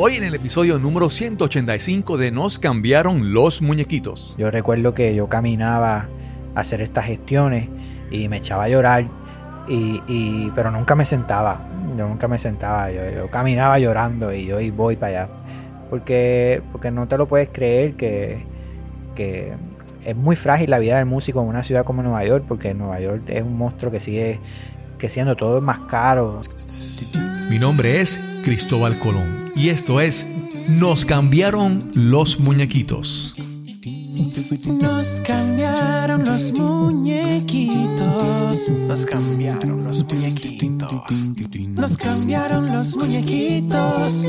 Hoy en el episodio número 185 de Nos cambiaron los muñequitos. Yo recuerdo que yo caminaba a hacer estas gestiones y me echaba a llorar, y, pero nunca me sentaba. Yo nunca me sentaba, yo, caminaba llorando y yo voy para allá. Porque, porque no te lo puedes creer que, que es muy frágil la vida del músico en una ciudad como Nueva York, porque Nueva York es un monstruo que sigue que siendo todo más caro. Mi nombre es Cristóbal Colón y esto es Nos cambiaron los muñequitos. Nos cambiaron los muñequitos. Nos cambiaron los muñequitos. Nos cambiaron los muñequitos.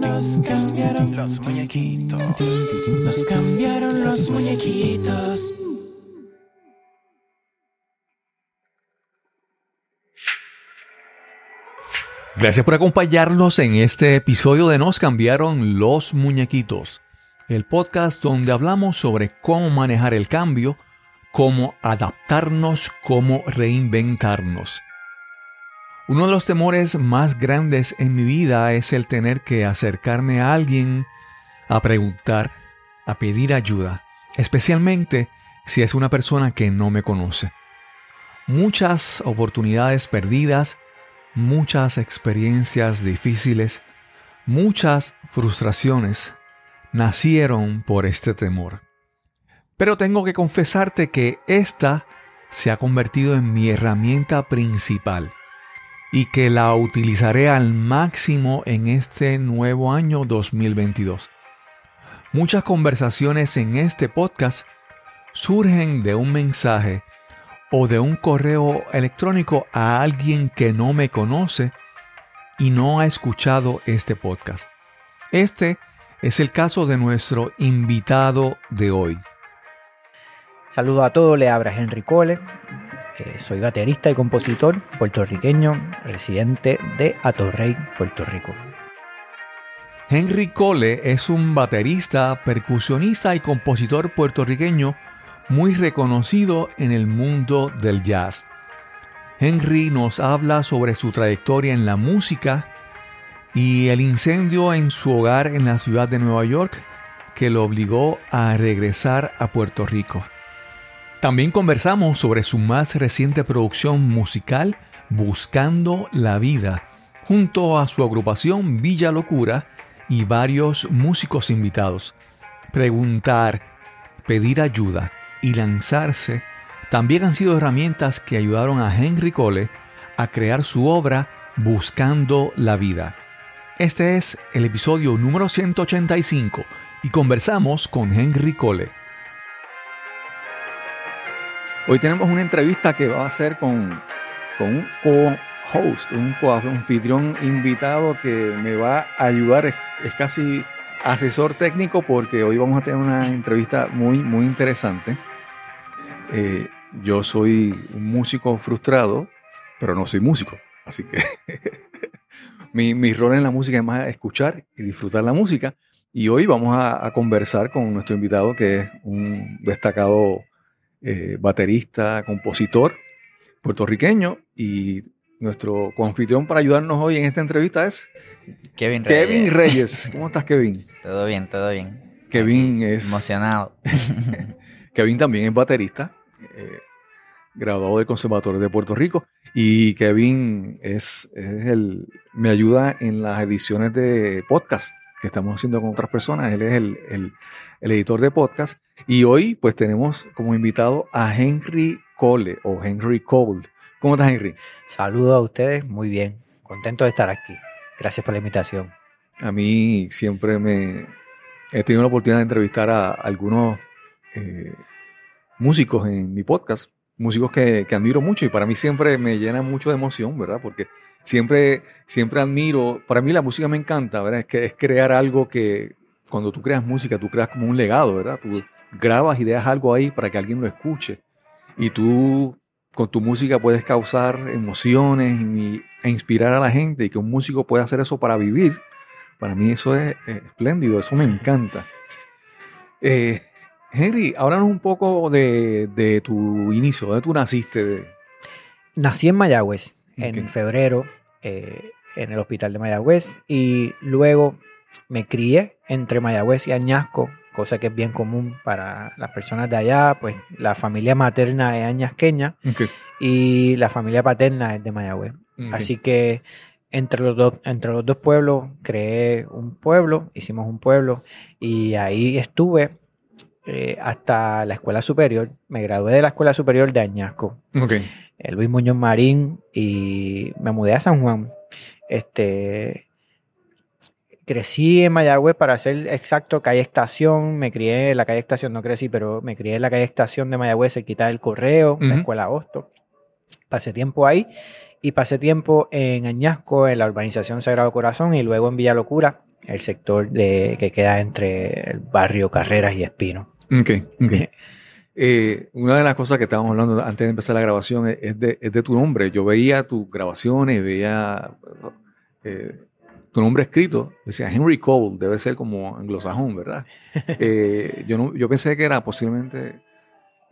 Nos cambiaron los muñequitos. Nos cambiaron los muñequitos. Gracias por acompañarnos en este episodio de Nos cambiaron los muñequitos, el podcast donde hablamos sobre cómo manejar el cambio, cómo adaptarnos, cómo reinventarnos. Uno de los temores más grandes en mi vida es el tener que acercarme a alguien a preguntar, a pedir ayuda, especialmente si es una persona que no me conoce. Muchas oportunidades perdidas, muchas experiencias difíciles, muchas frustraciones nacieron por este temor. Pero tengo que confesarte que esta se ha convertido en mi herramienta principal y que la utilizaré al máximo en este nuevo año 2022. Muchas conversaciones en este podcast surgen de un mensaje o de un correo electrónico a alguien que no me conoce y no ha escuchado este podcast. Este es el caso de nuestro invitado de hoy. Saludo a todos, le abra Henry Cole. Eh, soy baterista y compositor puertorriqueño, residente de Atorrey, Puerto Rico. Henry Cole es un baterista, percusionista y compositor puertorriqueño muy reconocido en el mundo del jazz. Henry nos habla sobre su trayectoria en la música y el incendio en su hogar en la ciudad de Nueva York que lo obligó a regresar a Puerto Rico. También conversamos sobre su más reciente producción musical Buscando la Vida, junto a su agrupación Villa Locura y varios músicos invitados. Preguntar, pedir ayuda, y lanzarse también han sido herramientas que ayudaron a Henry Cole a crear su obra Buscando la Vida. Este es el episodio número 185 y conversamos con Henry Cole. Hoy tenemos una entrevista que va a ser con, con un co-host, un co-anfitrión invitado que me va a ayudar, es casi asesor técnico porque hoy vamos a tener una entrevista muy, muy interesante. Eh, yo soy un músico frustrado, pero no soy músico. Así que mi, rol en la música es más escuchar y disfrutar la música. Y hoy vamos a, conversar con nuestro invitado, que es un destacado eh, baterista, compositor puertorriqueño. Y nuestro coanfitrión para ayudarnos hoy en esta entrevista es Kevin Reyes. Kevin Reyes. ¿Cómo estás, Kevin? Todo bien, todo bien. Kevin es. Emocionado. Kevin también es baterista. Eh, graduado del Conservatorio de Puerto Rico. Y Kevin es, el, me ayuda en las ediciones de podcast que estamos haciendo con otras personas. Él es el, editor de podcast. Y hoy pues tenemos como invitado a Henry Cole o Henry Cole. ¿Cómo estás, Henry? Saludos a ustedes, muy bien. Contento de estar aquí. Gracias por la invitación. A mí siempre me he tenido la oportunidad de entrevistar a algunos eh, músicos en mi podcast, músicos que, admiro mucho y para mí siempre me llena mucho de emoción, ¿verdad? Porque siempre, siempre admiro, para mí la música me encanta, ¿verdad? Es, que, es crear algo que cuando tú creas música, tú creas como un legado, ¿verdad? Tú grabas y dejas algo ahí para que alguien lo escuche. Y tú con tu música puedes causar emociones e inspirar a la gente y que un músico pueda hacer eso para vivir. Para mí eso es, espléndido, eso me encanta. Eh, Henry, háblanos un poco de, tu inicio, ¿dónde tú naciste? Nací en Mayagüez en febrero. Eh, en el hospital de Mayagüez y luego me crié entre Mayagüez y Añasco, cosa que es bien común para las personas de allá, pues la familia materna es añasqueña y la familia paterna es de Mayagüez. Así que entre los, dos, entre los dos pueblos creé un pueblo, hicimos un pueblo y ahí estuve eh, hasta la escuela superior. Me gradué de la escuela superior de Añasco, Ok. eh, Luis Muñoz Marín, y me mudé a San Juan. Este, crecí en Mayagüez, para ser exacto, calle Estación. Me crié en la calle Estación, no crecí, pero me crié en la calle Estación de Mayagüez, cerquita del Correo, la escuela Agosto. Pasé tiempo ahí y pasé tiempo en Añasco, en la urbanización Sagrado Corazón y luego en Villa Locura, el sector de, que queda entre el barrio Carreras y Espino. Ok, ok. Eh, una de las cosas que estábamos hablando antes de empezar la grabación es, de, es de tu nombre. Yo veía tus grabaciones, veía eh, tu nombre escrito. Decía Henry Cole, debe ser como anglosajón, ¿verdad? Eh, yo, no, yo pensé que era posiblemente.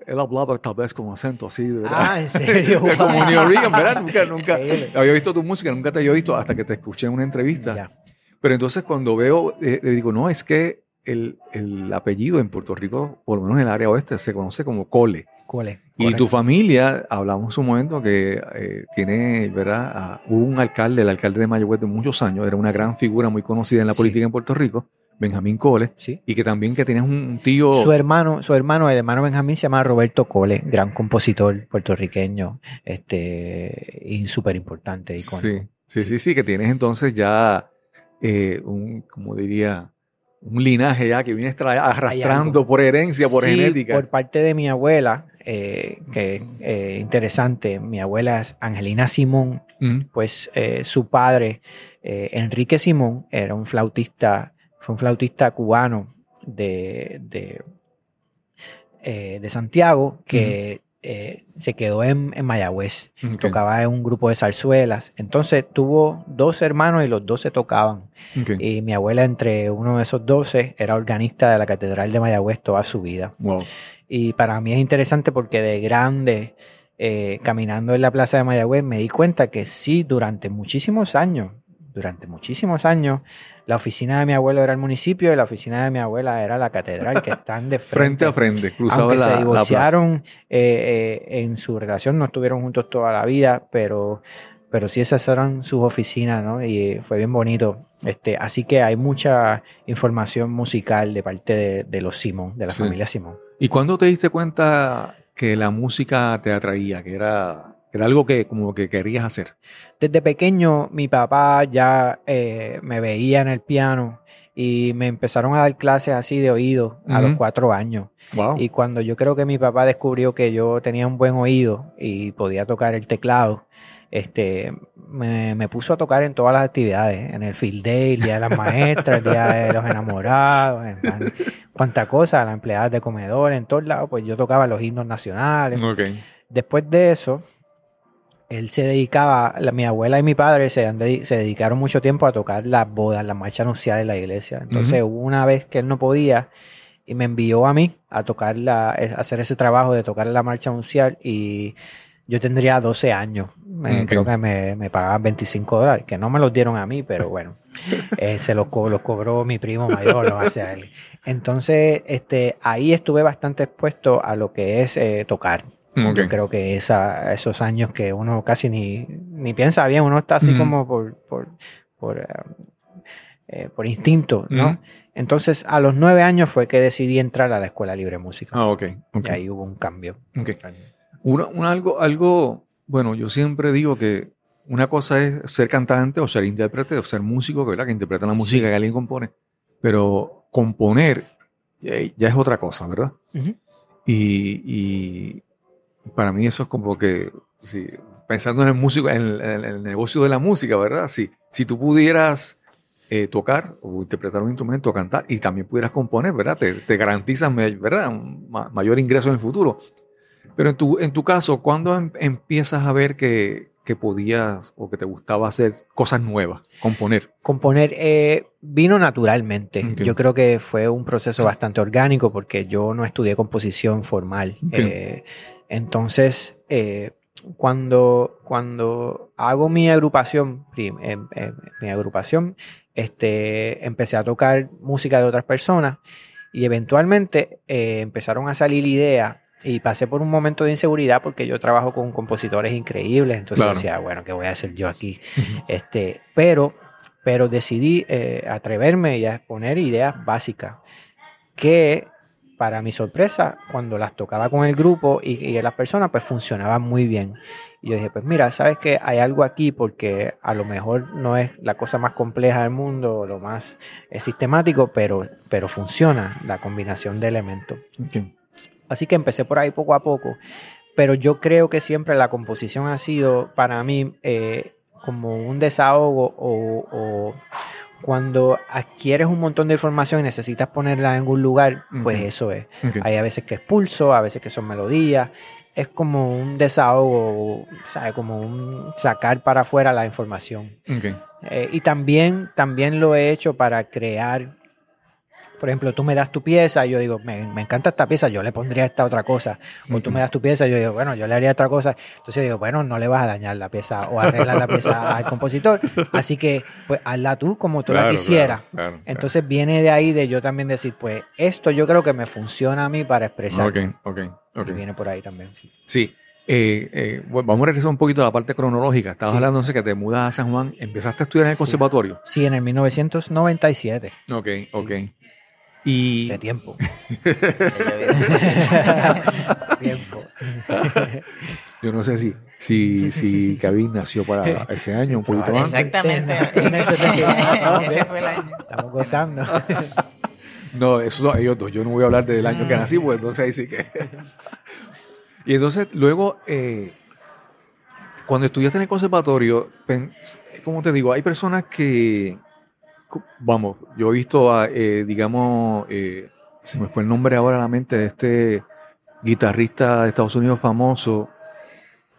Él hablaba tal vez con acento así, de ¿verdad? Ah, ¿en serio? como New Orleans, ¿verdad? Nunca, nunca había visto tu música, nunca te había visto hasta que te escuché en una entrevista. Ya. Pero entonces cuando veo, eh, le digo, no, es que el, el apellido en Puerto Rico, por lo menos en el área oeste, se conoce como Cole. Cole, Y correcto. tu familia, hablamos un momento que eh, tiene, ¿verdad? Ah, hubo un alcalde, el alcalde de Mayagüez de muchos años, era una Sí. gran figura muy conocida en la Sí. política en Puerto Rico, Benjamín Cole, Sí. y que también que tienes un tío... Su hermano, su hermano, el hermano Benjamín se llama Roberto Cole, gran compositor puertorriqueño, este, y súper importante. Sí, sí, sí, sí, que tienes entonces ya eh, un, como diría, un linaje ya que viene tra- arrastrando por herencia, por genética. Por parte de mi abuela, eh, que es eh, interesante, mi abuela es Angelina Simón, Mm, pues eh, su padre, eh, Enrique Simón, era un flautista, fue un flautista cubano de, de, de Santiago que eh, se quedó en, en Mayagüez. Tocaba en un grupo de zarzuelas. Entonces tuvo dos hermanos y los dos se tocaban. Y mi abuela, entre uno de esos doce, era organista de la Catedral de Mayagüez toda su vida. Wow. Y para mí es interesante porque de grande, eh, caminando en la plaza de Mayagüez, me di cuenta que sí, durante muchísimos años, durante muchísimos años, la oficina de mi abuelo era el municipio y la oficina de mi abuela era la catedral, que están de Frente frente. a frente, cruzado Aunque la, se divorciaron eh, eh, en su relación, no estuvieron juntos toda la vida, pero, pero sí esas eran sus oficinas, ¿no? Y fue bien bonito. Este, así que hay mucha información musical de parte de, de los Simón, de la Sí. familia Simón. ¿Y cuándo te diste cuenta que la música te atraía, que era, era algo que como que querías hacer? Desde pequeño mi papá ya eh, me veía en el piano y me empezaron a dar clases así de oído a los cuatro años. Wow. Y cuando yo creo que mi papá descubrió que yo tenía un buen oído y podía tocar el teclado, este, me, me puso a tocar en todas las actividades, en el field day, el día de las maestras, el día de los enamorados, en plan, cuánta cosa, las empleadas de comedor, en todos lados, pues yo tocaba los himnos nacionales. Ok. Después de eso, él se dedicaba, la- mi abuela y mi padre se, han se dedicaron mucho tiempo a tocar las bodas, las marchas nupciales de la iglesia. Entonces hubo una vez que él no podía y me envió a mí a tocar la, a hacer ese trabajo de tocar la marcha nupcial y yo tendría 12 años. Creo que me, me pagaban 25 dólares, que no me los dieron a mí, pero bueno, eh, se los, co- los cobró mi primo mayor o él. Entonces, este, ahí estuve bastante expuesto a lo que es eh, tocar. Ok. Yo creo que esa, esos años que uno casi ni, ni piensa bien, uno está así Ujú. como por, por, por, eh, eh, por instinto, ¿no? Ujú. Entonces, a los nueve años fue que decidí entrar a la Escuela Libre de Música. Ah, ok. ok. Y ahí hubo un cambio. Ok. Una, una algo, algo, bueno, yo siempre digo que una cosa es ser cantante o ser intérprete o ser músico, ¿verdad? Que interpreta la música que alguien compone. Pero componer eh, ya es otra cosa, ¿verdad? Ujú. Y, y para mí eso es como que, si, pensando en el músico, en el, en el negocio de la música, ¿verdad? Si, si tú pudieras eh, tocar o interpretar un instrumento, cantar y también pudieras componer, ¿verdad? Te, te garantizan, ¿verdad? Un ma- mayor ingreso en el futuro. Pero en tu, en tu caso, ¿cuándo em- empiezas a ver que, que podías o que te gustaba hacer cosas nuevas, componer? Componer eh, vino naturalmente. Ok. Yo creo que fue un proceso bastante orgánico porque yo no estudié composición formal. Ok. Eh, entonces, eh, cuando, cuando hago mi agrupación, em- em- mi agrupación, este, empecé a tocar música de otras personas y eventualmente eh, empezaron a salir ideas y pasé por un momento de inseguridad porque yo trabajo con compositores increíbles, entonces Claro. decía, bueno, ¿qué voy a hacer yo aquí? este, pero, pero decidí eh, atreverme y a exponer ideas básicas que para mi sorpresa, cuando las tocaba con el grupo y, y las personas, pues funcionaban muy bien. Y yo dije, pues mira, sabes que hay algo aquí porque a lo mejor no es la cosa más compleja del mundo, lo más sistemático, pero, pero funciona la combinación de elementos. Así que empecé por ahí poco a poco, pero yo creo que siempre la composición ha sido para mí eh, como un desahogo o, o cuando adquieres un montón de información y necesitas ponerla en algún lugar, pues eso es. Hay a veces que es pulso, a veces que son melodías. Es como un desahogo, ¿sabe? como un sacar para afuera la información. Eh, y también, también lo he hecho para crear, por ejemplo, tú me das tu pieza y yo digo, me, me encanta esta pieza, yo le pondría esta otra cosa. O tú me das tu pieza y yo digo, bueno, yo le haría otra cosa. Entonces digo, bueno, no le vas a dañar la pieza o arreglar la pieza al compositor. Así que, pues, hazla tú como tú la quisieras. claro, claro, Entonces viene de ahí de yo también decir, pues, esto yo creo que me funciona a mí para expresar. Ok, ok, ok. Y viene por ahí también, sí. Sí. Eh, eh, bueno, vamos a regresar un poquito a la parte cronológica. Estabas Sí. hablando entonces que te mudas a San Juan, empezaste a estudiar en el conservatorio. Sí, en el 1997, Ok, ok. Y de tiempo. tiempo. yo no sé si, si, si Kevin nació para ese año, un poquito antes. Exactamente. En el 79. Ese fue el año. Estamos gozando. No, son ellos dos. Yo no voy a hablar del año que nací, pues entonces ahí sí que. y entonces, luego, eh, cuando estudiaste en el conservatorio, pen- como te digo, hay personas que. Vamos, yo he visto, a, eh, digamos, eh, se me fue el nombre ahora a la mente de este guitarrista de Estados Unidos famoso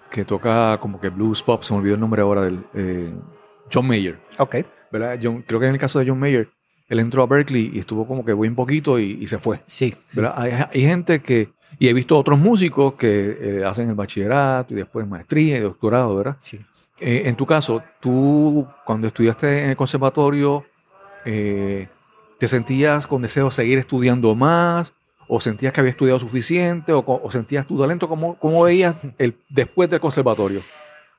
que toca como que blues pop, se me olvidó el nombre ahora del. eh, John Mayer. Ok. ¿verdad? John- creo que en el caso de John Mayer, él entró a Berkeley y estuvo como que muy poquito y, y se fue. Sí. ¿verdad? Hay, hay gente que, y he visto otros músicos que eh, hacen el bachillerato y después maestría y doctorado, ¿verdad? Sí. Eh, en tu caso, tú cuando estudiaste en el conservatorio, eh, ¿te sentías con deseo de seguir estudiando más? ¿O sentías que había estudiado suficiente? ¿O, sentías tu talento? ¿Cómo, cómo veías el, después del conservatorio?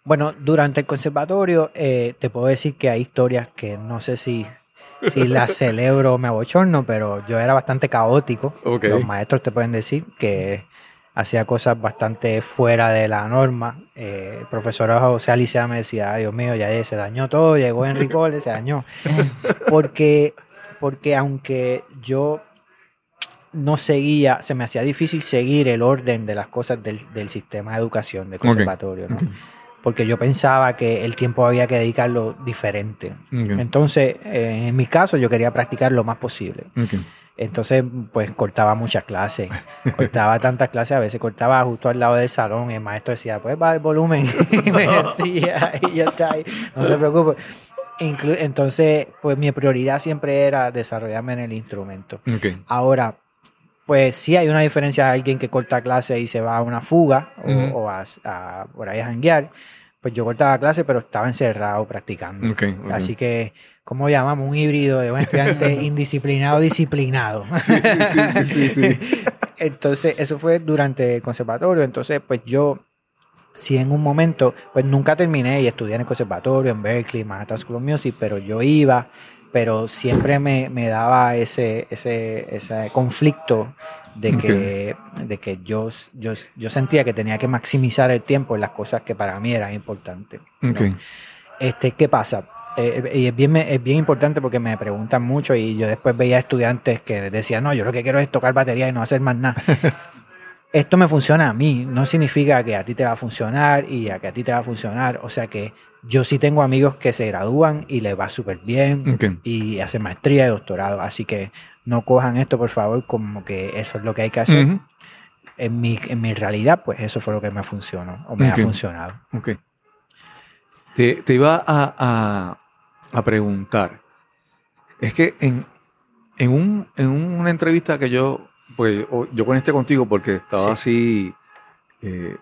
Bueno, durante el conservatorio eh, te puedo decir que hay historias que no sé si, si las celebro o me abochorno, pero yo era bastante caótico. Los maestros te pueden decir que hacía cosas bastante fuera de la norma. Eh, el profesor José Alicia me decía, "Ay, Dios mío, ya se dañó todo, llegó Enrique Cole, se dañó. Porque, porque aunque yo no seguía, se me hacía difícil seguir el orden de las cosas del, del sistema de educación de conservatorio, ¿no? Porque yo pensaba que el tiempo había que dedicarlo diferente. Entonces, eh, en mi caso, yo quería practicar lo más posible. Entonces, pues cortaba muchas clases. Cortaba tantas clases, a veces cortaba justo al lado del salón y el maestro decía, pues va el volumen. y me decía, y ya está ahí, no se preocupe. Inclu- Entonces, pues mi prioridad siempre era desarrollarme en el instrumento. Ahora, pues sí hay una diferencia de alguien que corta clase y se va a una fuga o, Ujú. o a, a- por ahí a janguear. Pues yo cortaba clase, pero estaba encerrado practicando. Así que, ¿cómo llamamos? Un híbrido de un estudiante indisciplinado, disciplinado. Sí, sí, sí, sí, sí. Entonces, eso fue durante el conservatorio. Entonces, pues yo, sí en un momento, pues nunca terminé y estudié en el conservatorio, en Berkeley, Manhattan School of Music, pero yo iba, pero siempre me, me daba ese, ese, ese conflicto de que, de que yo, yo, yo sentía que tenía que maximizar el tiempo en las cosas que para mí eran importantes. ¿no? Ok. Este, ¿Qué pasa? Eh, y es bien, es bien importante porque me preguntan mucho y yo después veía estudiantes que decían, no, yo lo que quiero es tocar batería y no hacer más nada. Esto me funciona a mí, no significa que a ti te va a funcionar y a que a ti te va a funcionar. O sea que yo sí tengo amigos que se gradúan y les va súper bien Ok. y hacen maestría y doctorado. Así que no cojan esto, por favor, como que eso es lo que hay que hacer. En, mi, en mi realidad, pues eso fue lo que me funcionó o me ha funcionado. Ok. Te, te iba a, a- a preguntar. Es que en, en, un, en una entrevista que yo, pues yo conecté contigo porque estaba así, eh,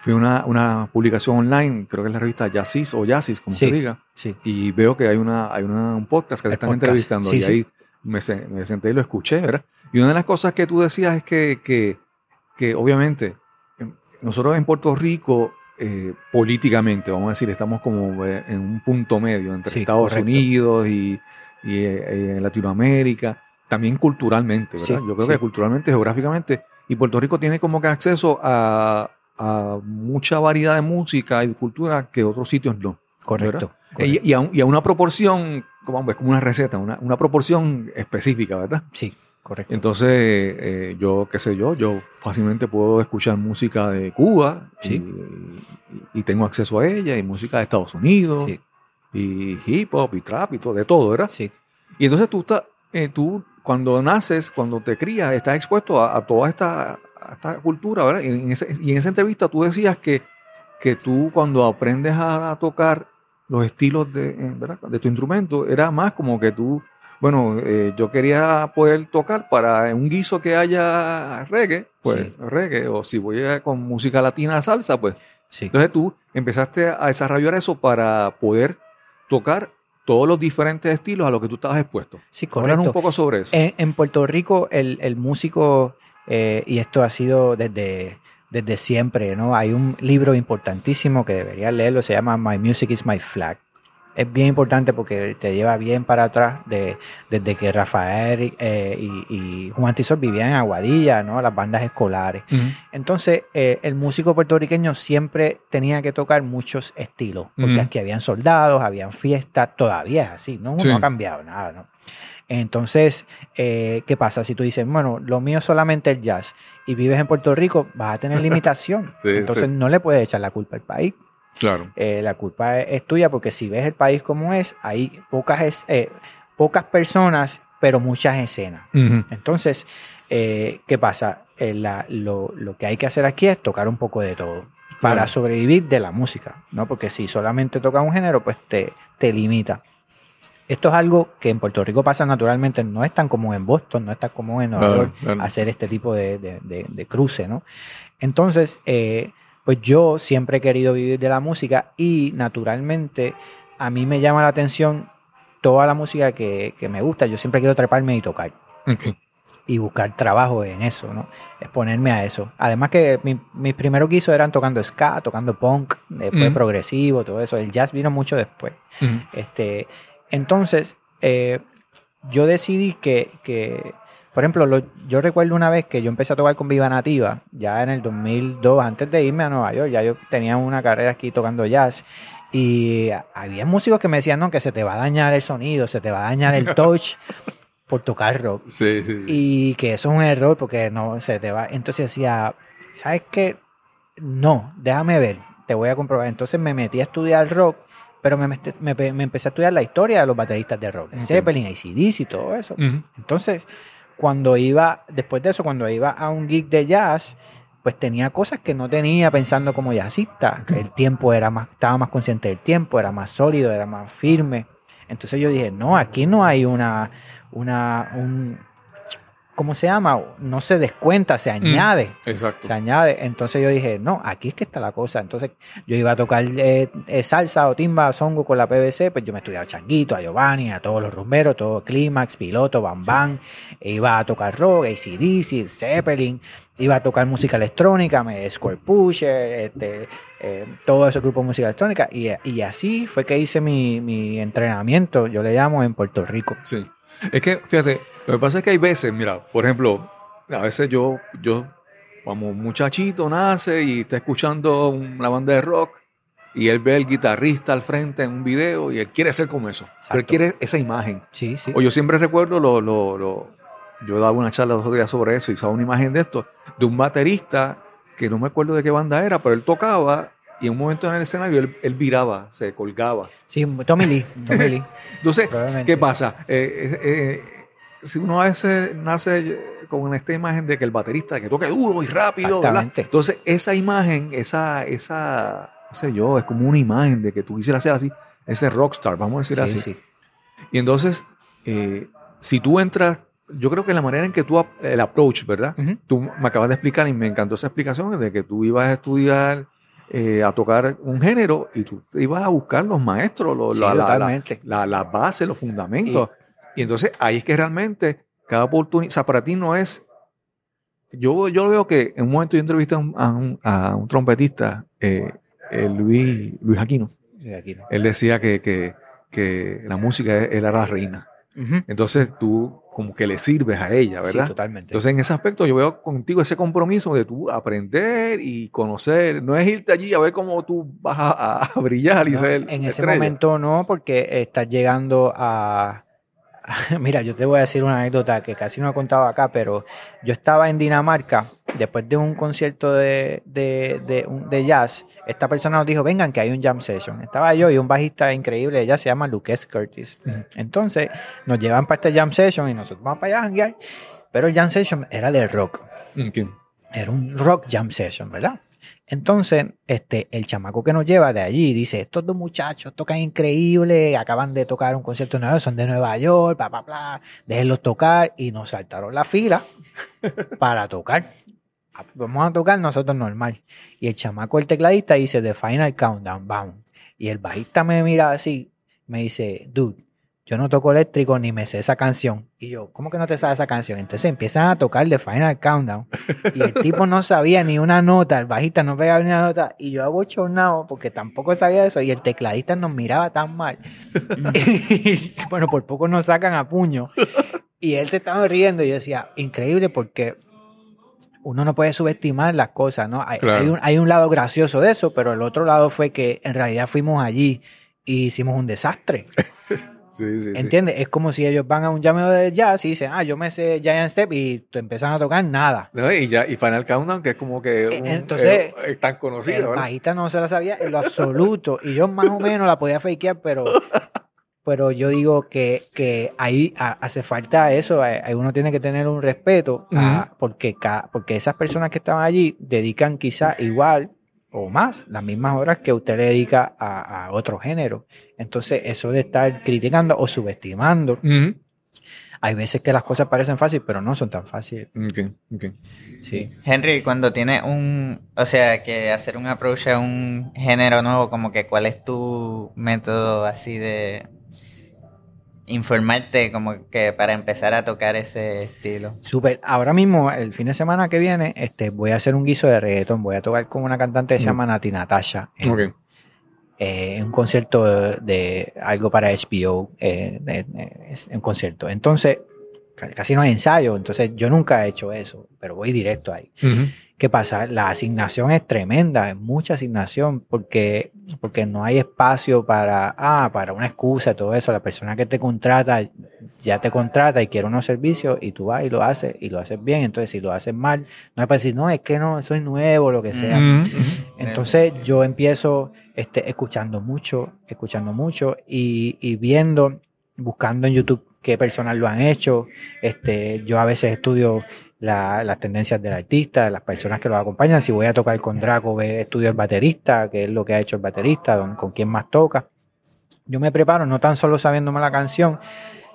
fui a una, una publicación online, creo que es la revista Yasis o Yasis, como Sí. se diga, Sí. y veo que hay, una, hay una, un podcast que te El están podcast. entrevistando y ahí me, me senté y lo escuché, ¿verdad? Y una de las cosas que tú decías es que, que, que obviamente em, nosotros en Puerto Rico, eh, políticamente, vamos a decir, estamos como eh, en un punto medio entre Sí, Estados correcto. Unidos y, y, eh, Latinoamérica, también culturalmente, ¿verdad? Sí, Yo creo sí. que culturalmente, geográficamente, y Puerto Rico tiene como que acceso a, a mucha variedad de música y de cultura que otros sitios no. Correcto. Y, y a, un- y a una proporción, como, es como una receta, una, una proporción específica, ¿verdad? Sí, correcto. Entonces, eh, yo, qué sé yo, yo fácilmente puedo escuchar música de Cuba Sí. y, y tengo acceso a ella, y música de Estados Unidos, Sí, y hip hop, y trap, y todo, de todo, ¿verdad? sí, Y entonces tú, estás, eh, tú cuando naces, cuando te crías, estás expuesto a, a toda esta, a esta cultura, ¿verdad? Y en, ese- y en esa entrevista tú decías que, que tú cuando aprendes a, a tocar los estilos de, eh, ¿verdad? de tu instrumento, era más como que tú, bueno, eh, yo quería poder tocar para un guiso que haya reggae, pues Sí. reggae, o si voy a- con música latina, salsa, pues sí. entonces tú empezaste a desarrollar eso para poder tocar todos los diferentes estilos a los que tú estabas expuesto. Sí, Hablar correcto. un poco sobre eso. En, en Puerto Rico, el, el músico, eh, y esto ha sido desde, desde siempre, ¿no? Hay un libro importantísimo que deberías leerlo, se llama My Music is My Flag. Es bien importante porque te lleva bien para atrás de, desde que Rafael eh, y, y Juan Tizol vivían en Aguadilla, ¿no? Las bandas escolares. Entonces, eh, el músico puertorriqueño siempre tenía que tocar muchos estilos, porque Ujú. aquí habían soldados, habían fiestas, todavía es así, ¿no? Sí. No ha cambiado nada, ¿no? Entonces, eh, ¿qué pasa? Si tú dices, bueno, lo mío es solamente el jazz y vives en Puerto Rico, vas a tener limitación. Sí, Entonces, sí. no le puedes echar la culpa al país. Claro. Eh, la culpa es, es tuya porque si ves el país como es, hay pocas, es- eh, pocas personas, pero muchas escenas. Entonces, eh, ¿qué pasa? Eh, la- lo, lo que hay que hacer aquí es tocar un poco de todo para Claro. sobrevivir de la música, ¿no? Porque si solamente tocas un género, pues te, te limita. Esto es algo que en Puerto Rico pasa naturalmente, no es tan común en Boston, no es tan común en Nueva Claro, York claro. hacer este tipo de, de- de- de cruce, ¿no? Entonces, eh, pues yo siempre he querido vivir de la música y naturalmente a mí me llama la atención toda la música que, que me gusta. Yo siempre quiero treparme y tocar y buscar trabajo en eso, ¿no? Exponerme a eso. Además que mi- mis primeros guisos eran tocando ska, tocando punk, después Mm. progresivo, todo eso. El jazz vino mucho después. Este, entonces, eh, yo decidí que, que, por ejemplo, lo- yo recuerdo una vez que yo empecé a tocar con Viva Nativa, ya en el 2002, antes de irme a Nueva York, ya yo tenía una carrera aquí tocando jazz. Y había músicos que me decían, no, que se te va a dañar el sonido, se te va a dañar el touch por tocar rock. Sí, sí, sí. Y que eso es un error porque no se te va. Entonces decía, ¿sabes qué? No, déjame ver, te voy a comprobar. Entonces me metí a estudiar rock, pero me, me, me empecé a estudiar la historia de los bateristas de rock, Led Ok. Zeppelin, ACDC y todo eso. Entonces, cuando iba, después de eso, cuando iba a un gig de jazz, pues tenía cosas que no tenía pensando como jazzista. El tiempo era más, estaba más consciente del tiempo, era más sólido, era más firme. Entonces yo dije, no, aquí no hay una, una, un, ¿cómo se llama? No se descuenta, se añade. Exacto. Se añade. Entonces yo dije, no, aquí es que está la cosa. Entonces yo iba a tocar eh, eh, salsa o timba, songo con la PVC, pues yo me estudiaba Changuito, a Giovanni, a todos los rumberos, todo Clímax, Piloto, Bam Bam. E iba a tocar rock, ACDC, Zeppelin. Iba a tocar música electrónica, me Square Pusher, este, eh, todo ese grupo de música electrónica. Y, y así fue que hice mi, mi entrenamiento, yo le llamo en Puerto Rico. Sí. Es que, fíjate, lo que pasa es que hay veces, mira, por ejemplo, a veces yo, yo, como un muchachito nace y está escuchando una banda de rock y él ve al guitarrista al frente en un video y él quiere ser como eso. Pero él quiere esa imagen. Sí, sí. O yo siempre recuerdo, lo, lo, lo- yo daba una charla los otros días sobre eso y usaba una imagen de esto, de un baterista que no me acuerdo de qué banda era, pero él tocaba y en un momento en el escenario él, él viraba, se colgaba. Sí, Tommy Lee, Tommy Lee. Entonces. ¿qué pasa? Eh, eh, eh, si uno a veces nace con esta imagen de que el baterista que toque duro y rápido. Exactamente. entonces esa imagen, esa, esa, no sé yo, es como una imagen de que tú quisieras ser así, ese rockstar, vamos a decir Sí, así. sí. Y entonces, eh, si tú entras, yo creo que la manera en que tú, el approach, ¿verdad? Ujú. Tú me acabas de explicar y me encantó esa explicación de que tú ibas a estudiar eh, a tocar un género y tú ibas a buscar los maestros, los, Sí, la- la- la- la- las bases, los fundamentos. Y, entonces ahí es que realmente cada oportunidad, o sea, para ti no es... Yo, yo veo que en un momento yo entrevisté a un, a un- trompetista, eh, eh, Luis, Luis Aquino. Él decía que, que, que la música era la reina. Entonces tú como que le sirves a ella, Sí, ¿verdad? totalmente. Entonces, en ese aspecto, yo veo contigo ese compromiso de tú aprender y conocer. No es irte allí a ver cómo tú vas a, a brillar y No, ser. en ese estrella. momento no, porque estás llegando a... Mira, yo te voy a decir una anécdota que casi no he contado acá, pero yo estaba en Dinamarca después de un concierto de, de, de, jazz. Esta persona nos dijo, vengan que hay un jam session. Estaba yo y un bajista increíble de jazz, se llama Lucas Curtis. Entonces nos llevan para este jam session y nosotros vamos para allá a janguear. Pero el jam session era de rock. Era un rock jam session, ¿verdad? Entonces, este, el chamaco que nos lleva de allí dice, estos dos muchachos tocan increíble, acaban de tocar un concierto nuevo, son de Nueva York, bla, bla, bla, déjenlos tocar y nos saltaron la fila para tocar. Vamos a tocar nosotros normal. Y el chamaco, el tecladista, dice, The Final Countdown, vamos. Y el bajista me mira así, me dice, dude, yo no toco eléctrico ni me sé esa canción. Y yo, ¿cómo que no te sabes esa canción? Entonces empiezan a tocar The Final Countdown. Y el tipo no sabía ni una nota, el bajista no pegaba ni una nota. Y yo abochornado porque tampoco sabía eso. Y el tecladista nos miraba tan mal. Y, bueno, por poco nos sacan a puño. Y él se estaba riendo y yo decía, increíble porque uno no puede subestimar las cosas, ¿no? Hay, Claro. hay un, hay un lado gracioso de eso, pero el otro lado fue que en realidad fuimos allí y hicimos un desastre. Sí, sí, sí. ¿Entiendes? Es como si ellos van a un llameo de jazz y dicen, ah, yo me sé Giant Step y te empiezan a tocar nada. No, y ya, y Final Countdown, que es como que Eh, un- entonces, eh, es tan conocido, El ¿verdad? bajista no se la sabía en lo absoluto. Y yo más o menos la podía fakear, pero, pero yo digo que, que ahí a- hace falta eso. Ahí ahí uno tiene que tener un respeto a- porque, ca- porque esas personas que estaban allí dedican quizá igual o más las mismas horas que usted le dedica a, a otro género. Entonces, eso de estar criticando o subestimando, hay veces que las cosas parecen fáciles, pero no son tan fáciles. Ok, ok. Sí. Henry, cuando tienes un, o sea, que hacer un approach a un género nuevo, como que cuál es tu método así de informarte como que para empezar a tocar ese estilo? Súper. Ahora mismo, el fin de semana que viene, este, voy a hacer un guiso de reggaetón. Voy a tocar con una cantante que se Mm. llama Nati Natasha. En, eh, en un concierto de, de algo para HBO. eh, de- de- es un concierto. Entonces, ca- casi no hay ensayo. Entonces, yo nunca he hecho eso, pero voy directo ahí. ¿Qué pasa? La asignación es tremenda, es mucha asignación, porque, porque no hay espacio para, ah, para una excusa, todo eso. La persona que te contrata ya te contrata y quiere unos servicios y tú vas y lo haces y lo haces bien. Entonces, si lo haces mal, no es para decir, no, es que no, soy nuevo, lo que sea. Entonces yo empiezo este, escuchando mucho, escuchando mucho y, y viendo, buscando en YouTube qué personas lo han hecho. Este, yo a veces estudio la- las tendencias del artista, las personas que lo acompañan. Si voy a tocar con Draco, estudio el baterista, qué es lo que ha hecho el baterista, don- con quién más toca. Yo me preparo, no tan solo sabiéndome la canción,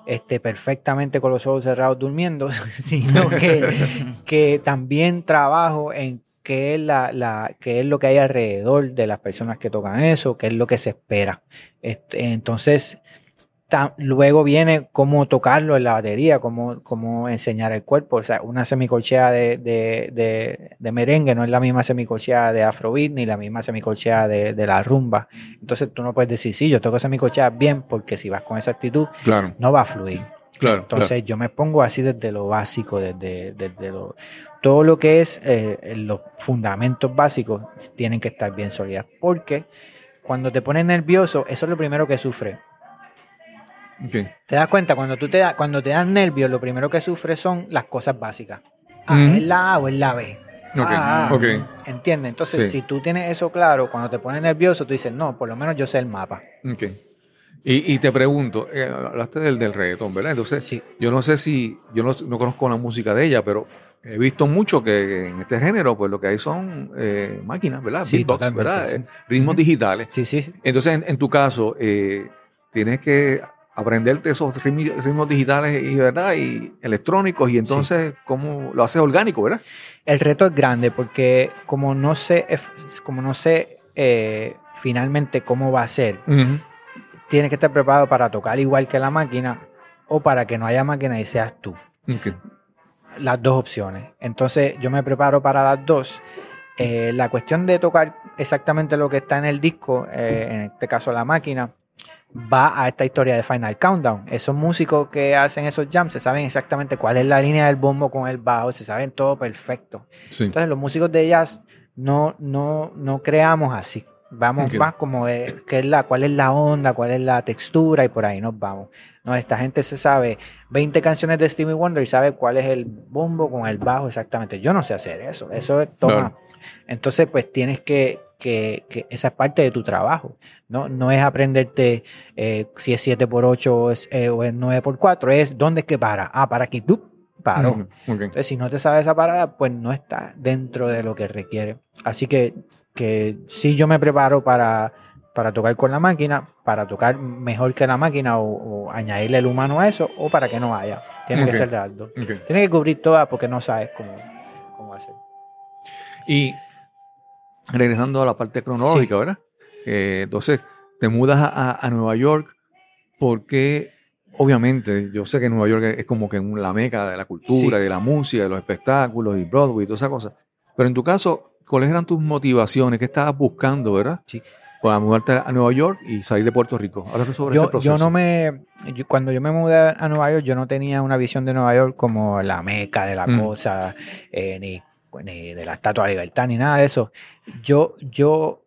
este, perfectamente con los ojos cerrados durmiendo, sino que, que también trabajo en qué es, la, la- qué es lo que hay alrededor de las personas que tocan eso, qué es lo que se espera. Este, entonces, luego viene cómo tocarlo en la batería, cómo, cómo enseñar el cuerpo. O sea, una semicolchea de, de, de- de merengue no es la misma semicolchea de afrobeat ni la misma semicolchea de, de la rumba. Entonces tú no puedes decir, sí, yo toco semicolchea bien, porque si vas con esa actitud, Claro, no va a fluir. claro. Entonces yo me pongo así desde lo básico, desde, desde lo, todo lo que es eh, los fundamentos básicos tienen que estar bien sólidas. Porque cuando te pones nervioso, eso es lo primero que sufre. ¿Te das cuenta? Cuando, tú te, da- cuando te dan nervios, lo primero que sufres son las cosas básicas. Ah, Ujú. ¿es la A o es la B? Ok, Ah, ok. ¿Entiendes? Entonces, Sí. si tú tienes eso claro, cuando te pones nervioso, tú dices, no, por lo menos yo sé el mapa. Ok. Y, y te pregunto, eh, hablaste del, del reggaetón, ¿verdad? Entonces, Sí. yo no sé si, yo no, no conozco la música de ella, pero he visto mucho que en este género, pues lo que hay son eh, máquinas, ¿verdad? Sí, Beatbox, ¿verdad? sí. Ritmos digitales. Sí, sí. Entonces, en, en tu caso, eh, tienes que aprenderte esos ritmos digitales y, ¿verdad? y electrónicos, y entonces, ¿cómo lo haces orgánico, verdad? El reto es grande porque como no sé, como no sé eh, finalmente cómo va a ser, Ujú. tienes que estar preparado para tocar igual que la máquina o para que no haya máquina y seas tú. Ok. Las dos opciones. Entonces yo me preparo para las dos. Eh, la cuestión de tocar exactamente lo que está en el disco, eh, en este caso la máquina, va a esta historia de Final Countdown. Esos músicos que hacen esos jams se saben exactamente cuál es la línea del bombo con el bajo, se saben todo perfecto. Sí. Entonces los músicos de jazz no, no, no creamos así. Vamos más como de qué es la, cuál es la onda, cuál es la textura y por ahí nos vamos. No, esta gente se sabe 20 canciones de Stevie Wonder y sabe cuál es el bombo con el bajo exactamente. Yo no sé hacer eso. Eso es toma. Entonces, pues tienes que, que, que esa es parte de tu trabajo. No, no es aprenderte eh, si es 7 por 8 o es, eh, o es 9 por 4 es dónde es que para. Ah, para aquí. Ujú. Ok. Entonces, si no te sabes esa parada, pues no está dentro de lo que requiere. Así que, que sí yo me preparo para, para tocar con la máquina, para tocar mejor que la máquina o, o añadirle el humano a eso, o para que no haya. Tiene que ser de las dos. Ok. Tiene que cubrir todas porque no sabes cómo, cómo hacer. Y regresando a la parte cronológica, ¿verdad? Eh, entonces, te mudas a, a- Nueva York porque, obviamente, yo sé que Nueva York es como que la meca de la cultura, Sí. de la música, de los espectáculos y Broadway y todas esas cosas. Pero en tu caso, ¿cuáles eran tus motivaciones? ¿Qué estabas buscando, verdad? Sí. Para mudarte a Nueva York y salir de Puerto Rico. Háblame sobre ese Yo, proceso. yo no me. yo- cuando yo me mudé a Nueva York, yo no tenía una visión de Nueva York como la meca de la Mm. cosa, eh, ni, ni de la Estatua de Libertad, ni nada de eso. Yo, yo,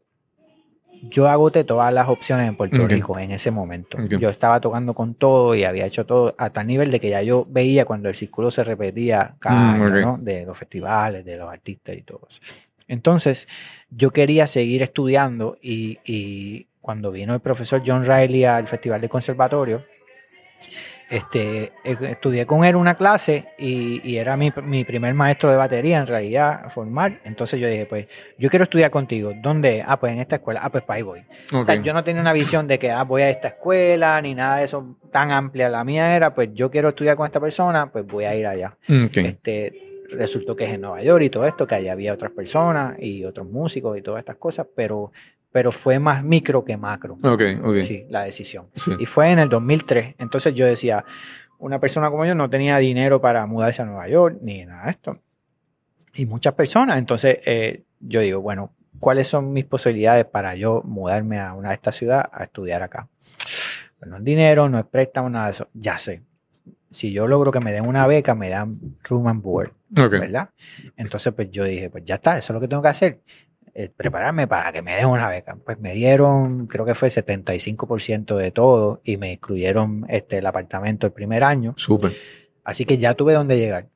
yo agoté todas las opciones en Puerto Ok. Rico en ese momento. Ok. Yo estaba tocando con todo y había hecho todo a tal nivel de que ya yo veía cuando el círculo se repetía cada Mm, año, ok. ¿no? De los festivales, de los artistas y todo eso. Entonces, yo quería seguir estudiando y, y cuando vino el profesor John Riley al Festival de Conservatorio, este, eh, estudié con él una clase y, y era mi, mi primer maestro de batería en realidad formal. Entonces yo dije, pues yo quiero estudiar contigo. ¿Dónde? Ah, pues en esta escuela. Ah, pues para ahí voy. O sea, yo no tenía una visión de que ah, voy a esta escuela ni nada de eso tan amplia. La mía era, pues yo quiero estudiar con esta persona, pues voy a ir allá. Este, resultó que es en Nueva York y todo esto, que allá había otras personas y otros músicos y todas estas cosas, pero, pero fue más micro que macro. Ok, ok. Sí, la decisión. Sí. Y fue en el 2003. Entonces yo decía, una persona como yo no tenía dinero para mudarse a Nueva York ni nada de esto. Y muchas personas. Entonces eh, yo digo, bueno, ¿cuáles son mis posibilidades para yo mudarme a una de estas ciudades a estudiar acá? Pues no es dinero, no es préstamo, nada de eso. Ya sé. Si yo logro que me den una beca, me dan room and board. Ok. ¿verdad? Entonces, pues yo dije, pues ya está, eso es lo que tengo que hacer. Eh, prepararme para que me den una beca. Pues me dieron, creo que fue 75% de todo y me incluyeron este, el apartamento el primer año. Súper. Así que ya tuve dónde llegar.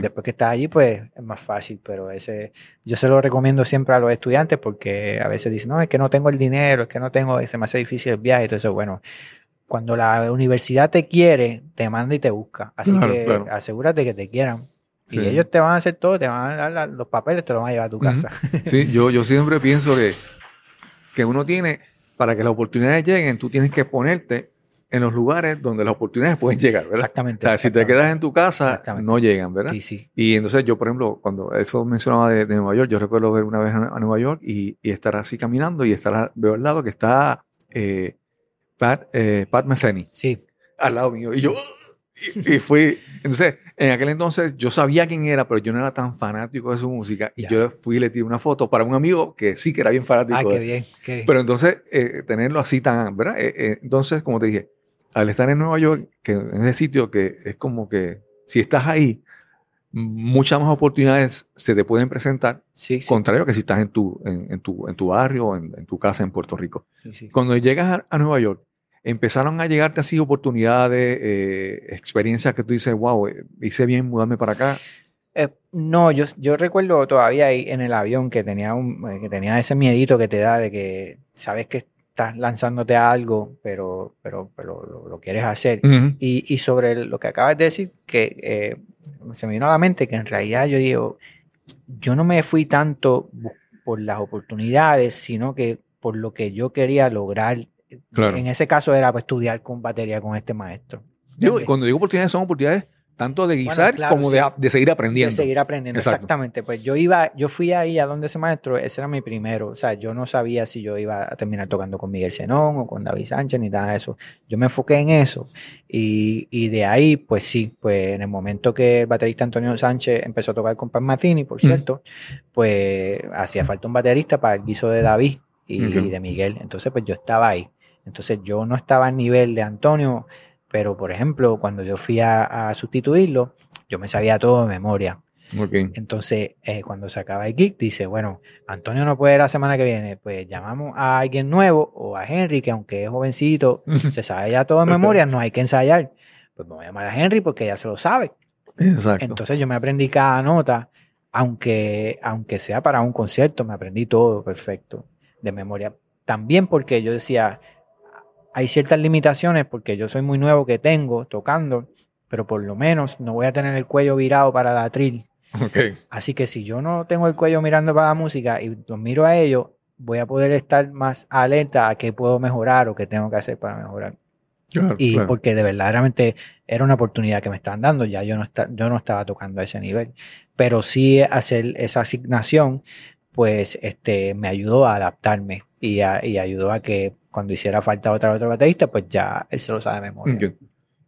Después que estás allí, pues es más fácil, pero ese yo se lo recomiendo siempre a los estudiantes porque a veces dicen, no, es que no tengo el dinero, es que no tengo, se me hace difícil el viaje. Entonces, bueno, cuando la universidad te quiere, te manda y te busca. Así Claro, que claro. asegúrate que te quieran. Sí. Y ellos te van a hacer todo, te van a dar la- los papeles, te los van a llevar a tu casa. Sí, yo, yo siempre pienso que, que uno tiene, para que las oportunidades lleguen, tú tienes que ponerte en los lugares donde las oportunidades pueden llegar, ¿verdad? Exactamente. O sea, si te quedas en tu casa, no llegan, ¿verdad? Sí, sí. Y entonces yo, por ejemplo, cuando eso mencionaba de, de Nueva York, yo recuerdo ver una vez a, Nueva York y, y estar así caminando y estar, veo al lado que está eh, Pat, eh, Pat Metheny Sí, al lado mío. Y yo, y, y fui, entonces, en aquel entonces yo sabía quién era, pero yo no era tan fanático de su música. Y Ya. yo fui y le tiré una foto para un amigo que sí que era bien fanático. ah, qué bien, qué bien. Pero entonces, eh, tenerlo así tan, ¿verdad? Eh, eh, entonces, como te dije, al estar en Nueva York, que en ese sitio que es como que si estás ahí, muchas más oportunidades se te pueden presentar, sí, sí, contrario que si estás en tu, en, en tu, en tu barrio o en, en tu casa en Puerto Rico. sí. Cuando llegas a, a Nueva York, empezaron a llegarte así oportunidades, eh, experiencias que tú dices, wow, eh, hice bien mudarme para acá. Eh, no, yo, yo recuerdo todavía ahí en el avión que tenía, un, eh, que tenía ese miedito que te da de que sabes que estás lanzándote a algo, pero, pero, pero lo, lo quieres hacer. Ujú. Y, y sobre lo que acabas de decir, que eh, se me vino a la mente que en realidad yo digo, yo no me fui tanto por las oportunidades, sino que por lo que yo quería lograr. Claro. En ese caso era pues, estudiar con batería con este maestro. Digo, y cuando digo oportunidades, son oportunidades tanto de guisar claro, como sí. de, de seguir aprendiendo. De seguir aprendiendo, Exacto. exactamente. Pues yo iba, yo fui ahí a donde ese maestro, ese era mi primero. O sea, yo no sabía si yo iba a terminar tocando con Miguel Zenón o con David Sánchez ni nada de eso. Yo me enfoqué en eso. Y, y de ahí, pues sí, pues en el momento que el baterista Antonio Sánchez empezó a tocar con Pan Martini, por cierto, pues hacía falta un baterista para el guiso de David y de Miguel. Entonces, pues yo estaba ahí. Entonces yo no estaba al nivel de Antonio, pero por ejemplo, cuando yo fui a, a sustituirlo, yo me sabía todo de memoria. Ok. Entonces, eh, cuando se acaba el gig, dice, bueno, Antonio no puede la semana que viene, pues llamamos a alguien nuevo o a Henry, que aunque es jovencito, se sabe ya todo de memoria, no hay que ensayar. Pues vamos a llamar a Henry porque ya se lo sabe. Exacto. Entonces yo me aprendí cada nota, aunque, aunque sea para un concierto, me aprendí todo perfecto de memoria. También porque yo decía, hay ciertas limitaciones porque yo soy muy nuevo que tengo tocando, pero por lo menos no voy a tener el cuello virado para la atril. ok. Así que si yo no tengo el cuello mirando para la música y los miro a ellos, voy a poder estar más alerta a qué puedo mejorar o qué tengo que hacer para mejorar. Claro, Y claro. porque de verdaderamente era una oportunidad que me estaban dando, ya yo no, está, yo no estaba tocando a ese nivel. Pero sí hacer esa asignación, pues este, me ayudó a adaptarme y, a- y ayudó a que cuando hiciera falta otra otro baterista, pues ya él se lo sabe de memoria.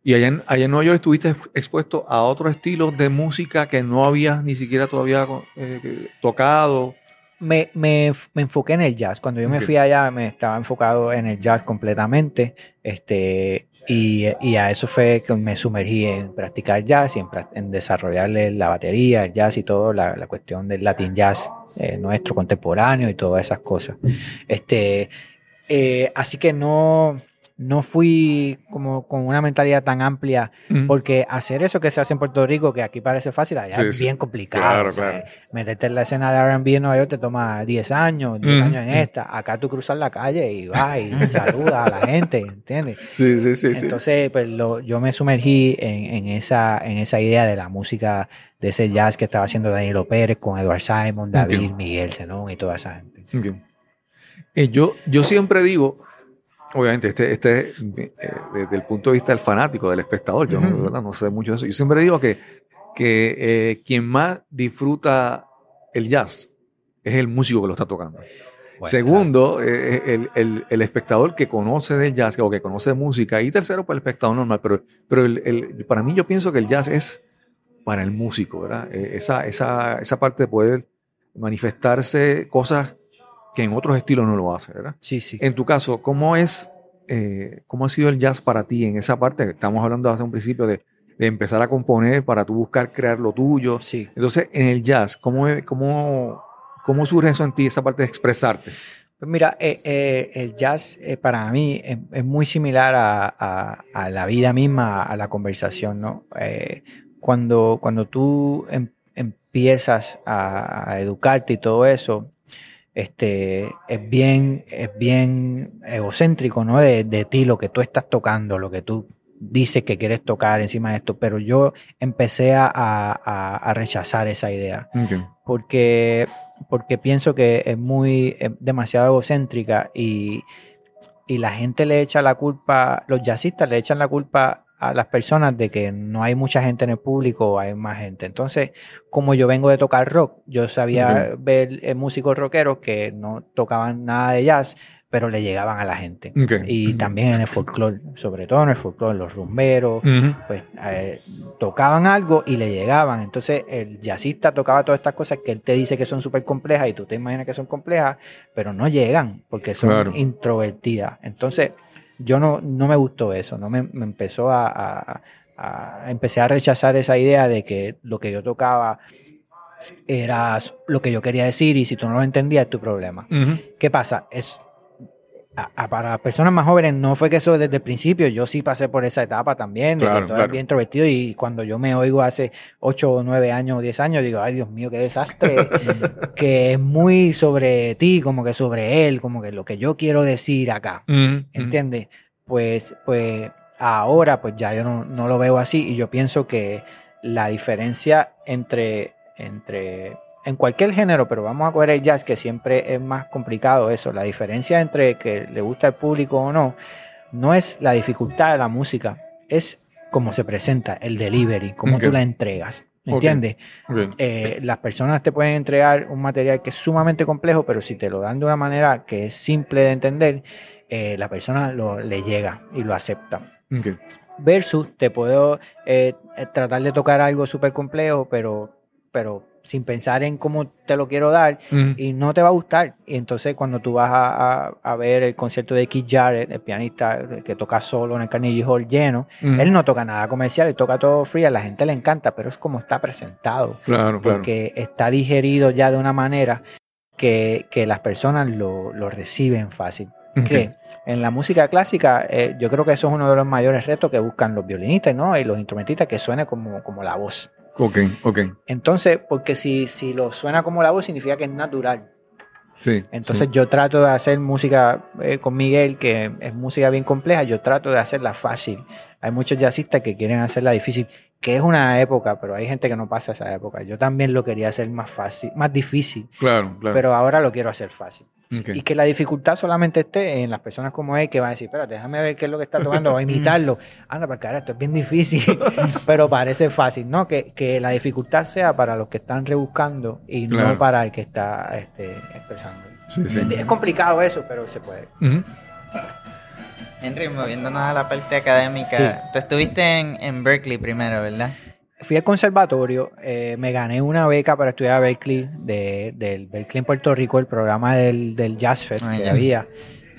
Y allá en, allá en Nueva York estuviste expuesto a otro estilo de música que no habías ni siquiera todavía eh, tocado. me, me, me enfoqué en el jazz. Cuando yo me fui allá, me estaba enfocado en el jazz completamente. Este, y, y a eso fue que me sumergí en practicar jazz y en, en desarrollarle la batería, el jazz y todo, la, la cuestión del Latin jazz eh, nuestro contemporáneo y todas esas cosas. Este, eh, así que no, no fui como con una mentalidad tan amplia porque hacer eso que se hace en Puerto Rico, que aquí parece fácil, allá Sí, es sí. bien complicado. Claro, o sea, claro. Meterte en la escena de RB en Nueva York te toma 10 años, 10 Ujú. años en esta. Acá tú cruzas la calle y vas y saludas a la gente, ¿entiendes? Sí, sí, sí. Entonces, pues lo- yo me sumergí en, en esa, en esa idea de la música, de ese jazz que estaba haciendo Danilo Pérez con Edward Simon, David. Miguel Zenón y toda esa gente. Ok. Eh, yo, yo siempre digo, obviamente, este, este eh, desde el punto de vista del fanático, del espectador, yo no, sé mucho de eso. Yo siempre digo que, que eh, quien más disfruta el jazz es el músico que lo está tocando. Bueno, Segundo, eh, el, el- el espectador que conoce del jazz o que conoce de música. Y tercero, pues el espectador normal. Pero, pero el- el- para mí yo pienso que el jazz es para el músico, ¿verdad? Esa, esa, esa parte de poder manifestarse cosas que en otros estilos no lo hace, ¿verdad? Sí, sí. En tu caso, ¿cómo es, eh, cómo ha sido el jazz para ti en esa parte? Estamos hablando hace un principio de, de empezar a componer para tú buscar crear lo tuyo. Sí. Entonces, en el jazz, ¿cómo, cómo, cómo surge eso en ti, esa parte de expresarte? Pues mira, eh, eh, el jazz eh, para mí es, es muy similar a, a- a la vida misma, a la conversación, ¿no? Cuando, cuando tú em- empiezas a, a educarte y todo eso, este, es bien, es bien egocéntrico, ¿no? De, de ti, lo que tú estás tocando, lo que tú dices que quieres tocar encima de esto, pero yo empecé a, a- a rechazar esa idea porque, porque pienso que es muy es demasiado egocéntrica y, y la gente le echa la culpa, los jazzistas le echan la culpa a las personas de que no hay mucha gente en el público hay más gente. Entonces, como yo vengo de tocar rock, yo sabía ver eh, músicos rockeros que no tocaban nada de jazz, pero le llegaban a la gente. Y también en el folclore, sobre todo en el folclore, los rumberos, pues eh, tocaban algo y le llegaban. Entonces el jazzista tocaba todas estas cosas que él te dice que son súper complejas y tú te imaginas que son complejas, pero no llegan porque son Claro. introvertidas. Entonces yo no, no me gustó eso, no me, me empezó a, a- a- empecé a rechazar esa idea de que lo que yo tocaba era lo que yo quería decir y si tú no lo entendías es tu problema. ¿Qué pasa? Es, a- a- para las personas más jóvenes no fue que eso desde el principio, yo sí pasé por esa etapa también, de Claro, claro. bien introvertido y cuando yo me oigo hace 8 o 9 años o 10 años, digo, ay Dios mío, qué desastre, que es muy sobre ti, como que sobre él, como que lo que yo quiero decir acá, Ujú. ¿entiendes? Pues, pues ahora pues ya yo no, no lo veo así y yo pienso que la diferencia entre, entre en cualquier género, pero vamos a coger el jazz, que siempre es más complicado eso. La diferencia entre que le gusta al público o no, no es la dificultad de la música, es cómo se presenta, el delivery, cómo tú la entregas. Ok. ¿Entiendes? Eh, las personas te pueden entregar un material que es sumamente complejo, pero si te lo dan de una manera que es simple de entender, eh, la persona lo, le llega y lo acepta. Versus te puedo eh, tratar de tocar algo súper complejo, pero, pero sin pensar en cómo te lo quiero dar y no te va a gustar. Y entonces cuando tú vas a, a- a ver el concierto de Keith Jarrett, el pianista que toca solo en el Carnegie Hall lleno, él no toca nada comercial, él toca todo free, a la gente le encanta, pero es como está presentado Claro, claro. porque está digerido ya de una manera que, que las personas lo, lo reciben fácil. Que en la música clásica, eh, yo creo que eso es uno de los mayores retos que buscan los violinistas ¿no? y los instrumentistas, que suene como, como la voz. Ok, ok. Entonces, porque si, si lo suena como la voz, significa que es natural. Sí. Entonces sí. yo trato de hacer música eh, con Miguel, que es música bien compleja, yo trato de hacerla fácil. Hay muchos jazzistas que quieren hacerla difícil, que es una época, pero hay gente que no pasa esa época. Yo también lo quería hacer más fácil, más difícil, Claro, claro. pero ahora lo quiero hacer fácil. Y que la dificultad solamente esté en las personas como él que van a decir, espérate, déjame ver qué es lo que está tocando, o imitarlo. Anda, para cara, esto es bien difícil, pero parece fácil, ¿no? Que, que la dificultad sea para los que están rebuscando y Claro. no para el que está este, expresando. Sí, sí. Es complicado eso, pero se puede. Ujú. Henry, moviéndonos a la parte académica. Sí. Tú estuviste en, en Berkeley primero, ¿verdad? Fui al conservatorio, eh, me gané una beca para estudiar a Berkeley, de, del Berkeley en Puerto Rico, el programa del, del Jazz Fest que había.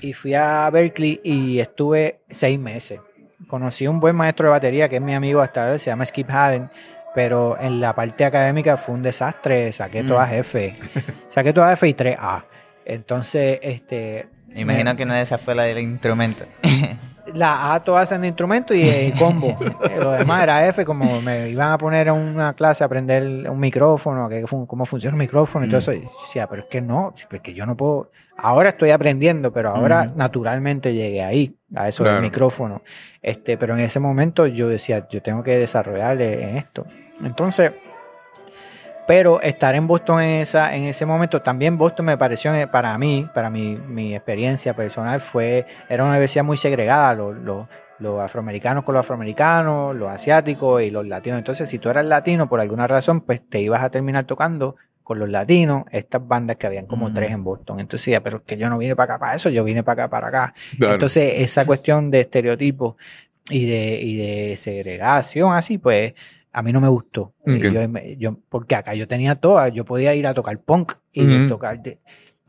Y fui a Berkeley y estuve seis meses. Conocí a un buen maestro de batería que es mi amigo hasta ahora, se llama Skip Haden, pero en la parte académica fue un desastre, saqué Mm. todas F, saqué todas F y 3A. Entonces, este, Me imagino que una de esas fue la del instrumento. la A todas en instrumento y el combo. Eh, Lo demás era F, como me iban a poner a una clase a aprender un micrófono, que cómo funciona un micrófono y todo eso. Y decía, pero es que no, es que yo no puedo. Ahora estoy aprendiendo, pero ahora Ujú. naturalmente llegué ahí, a eso Claro. del micrófono. Este, pero en ese momento yo decía, yo tengo que desarrollar en esto. Entonces, pero estar en Boston en, esa, en ese momento, también Boston me pareció, eh, para mí, para mi, mi experiencia personal, fue, era una universidad muy segregada, los, los, los afroamericanos con los afroamericanos, los asiáticos y los latinos. Entonces, si tú eras latino por alguna razón, pues te ibas a terminar tocando con los latinos, estas bandas que habían como Mm. tres en Boston. Entonces, decía, pero que yo no vine para acá para eso, yo vine para acá para acá. Claro. Entonces, esa cuestión de estereotipos y de, y de segregación, así, pues, a mí no me gustó. Yo, yo- porque acá yo tenía todas, yo podía ir a tocar punk y tocar. de-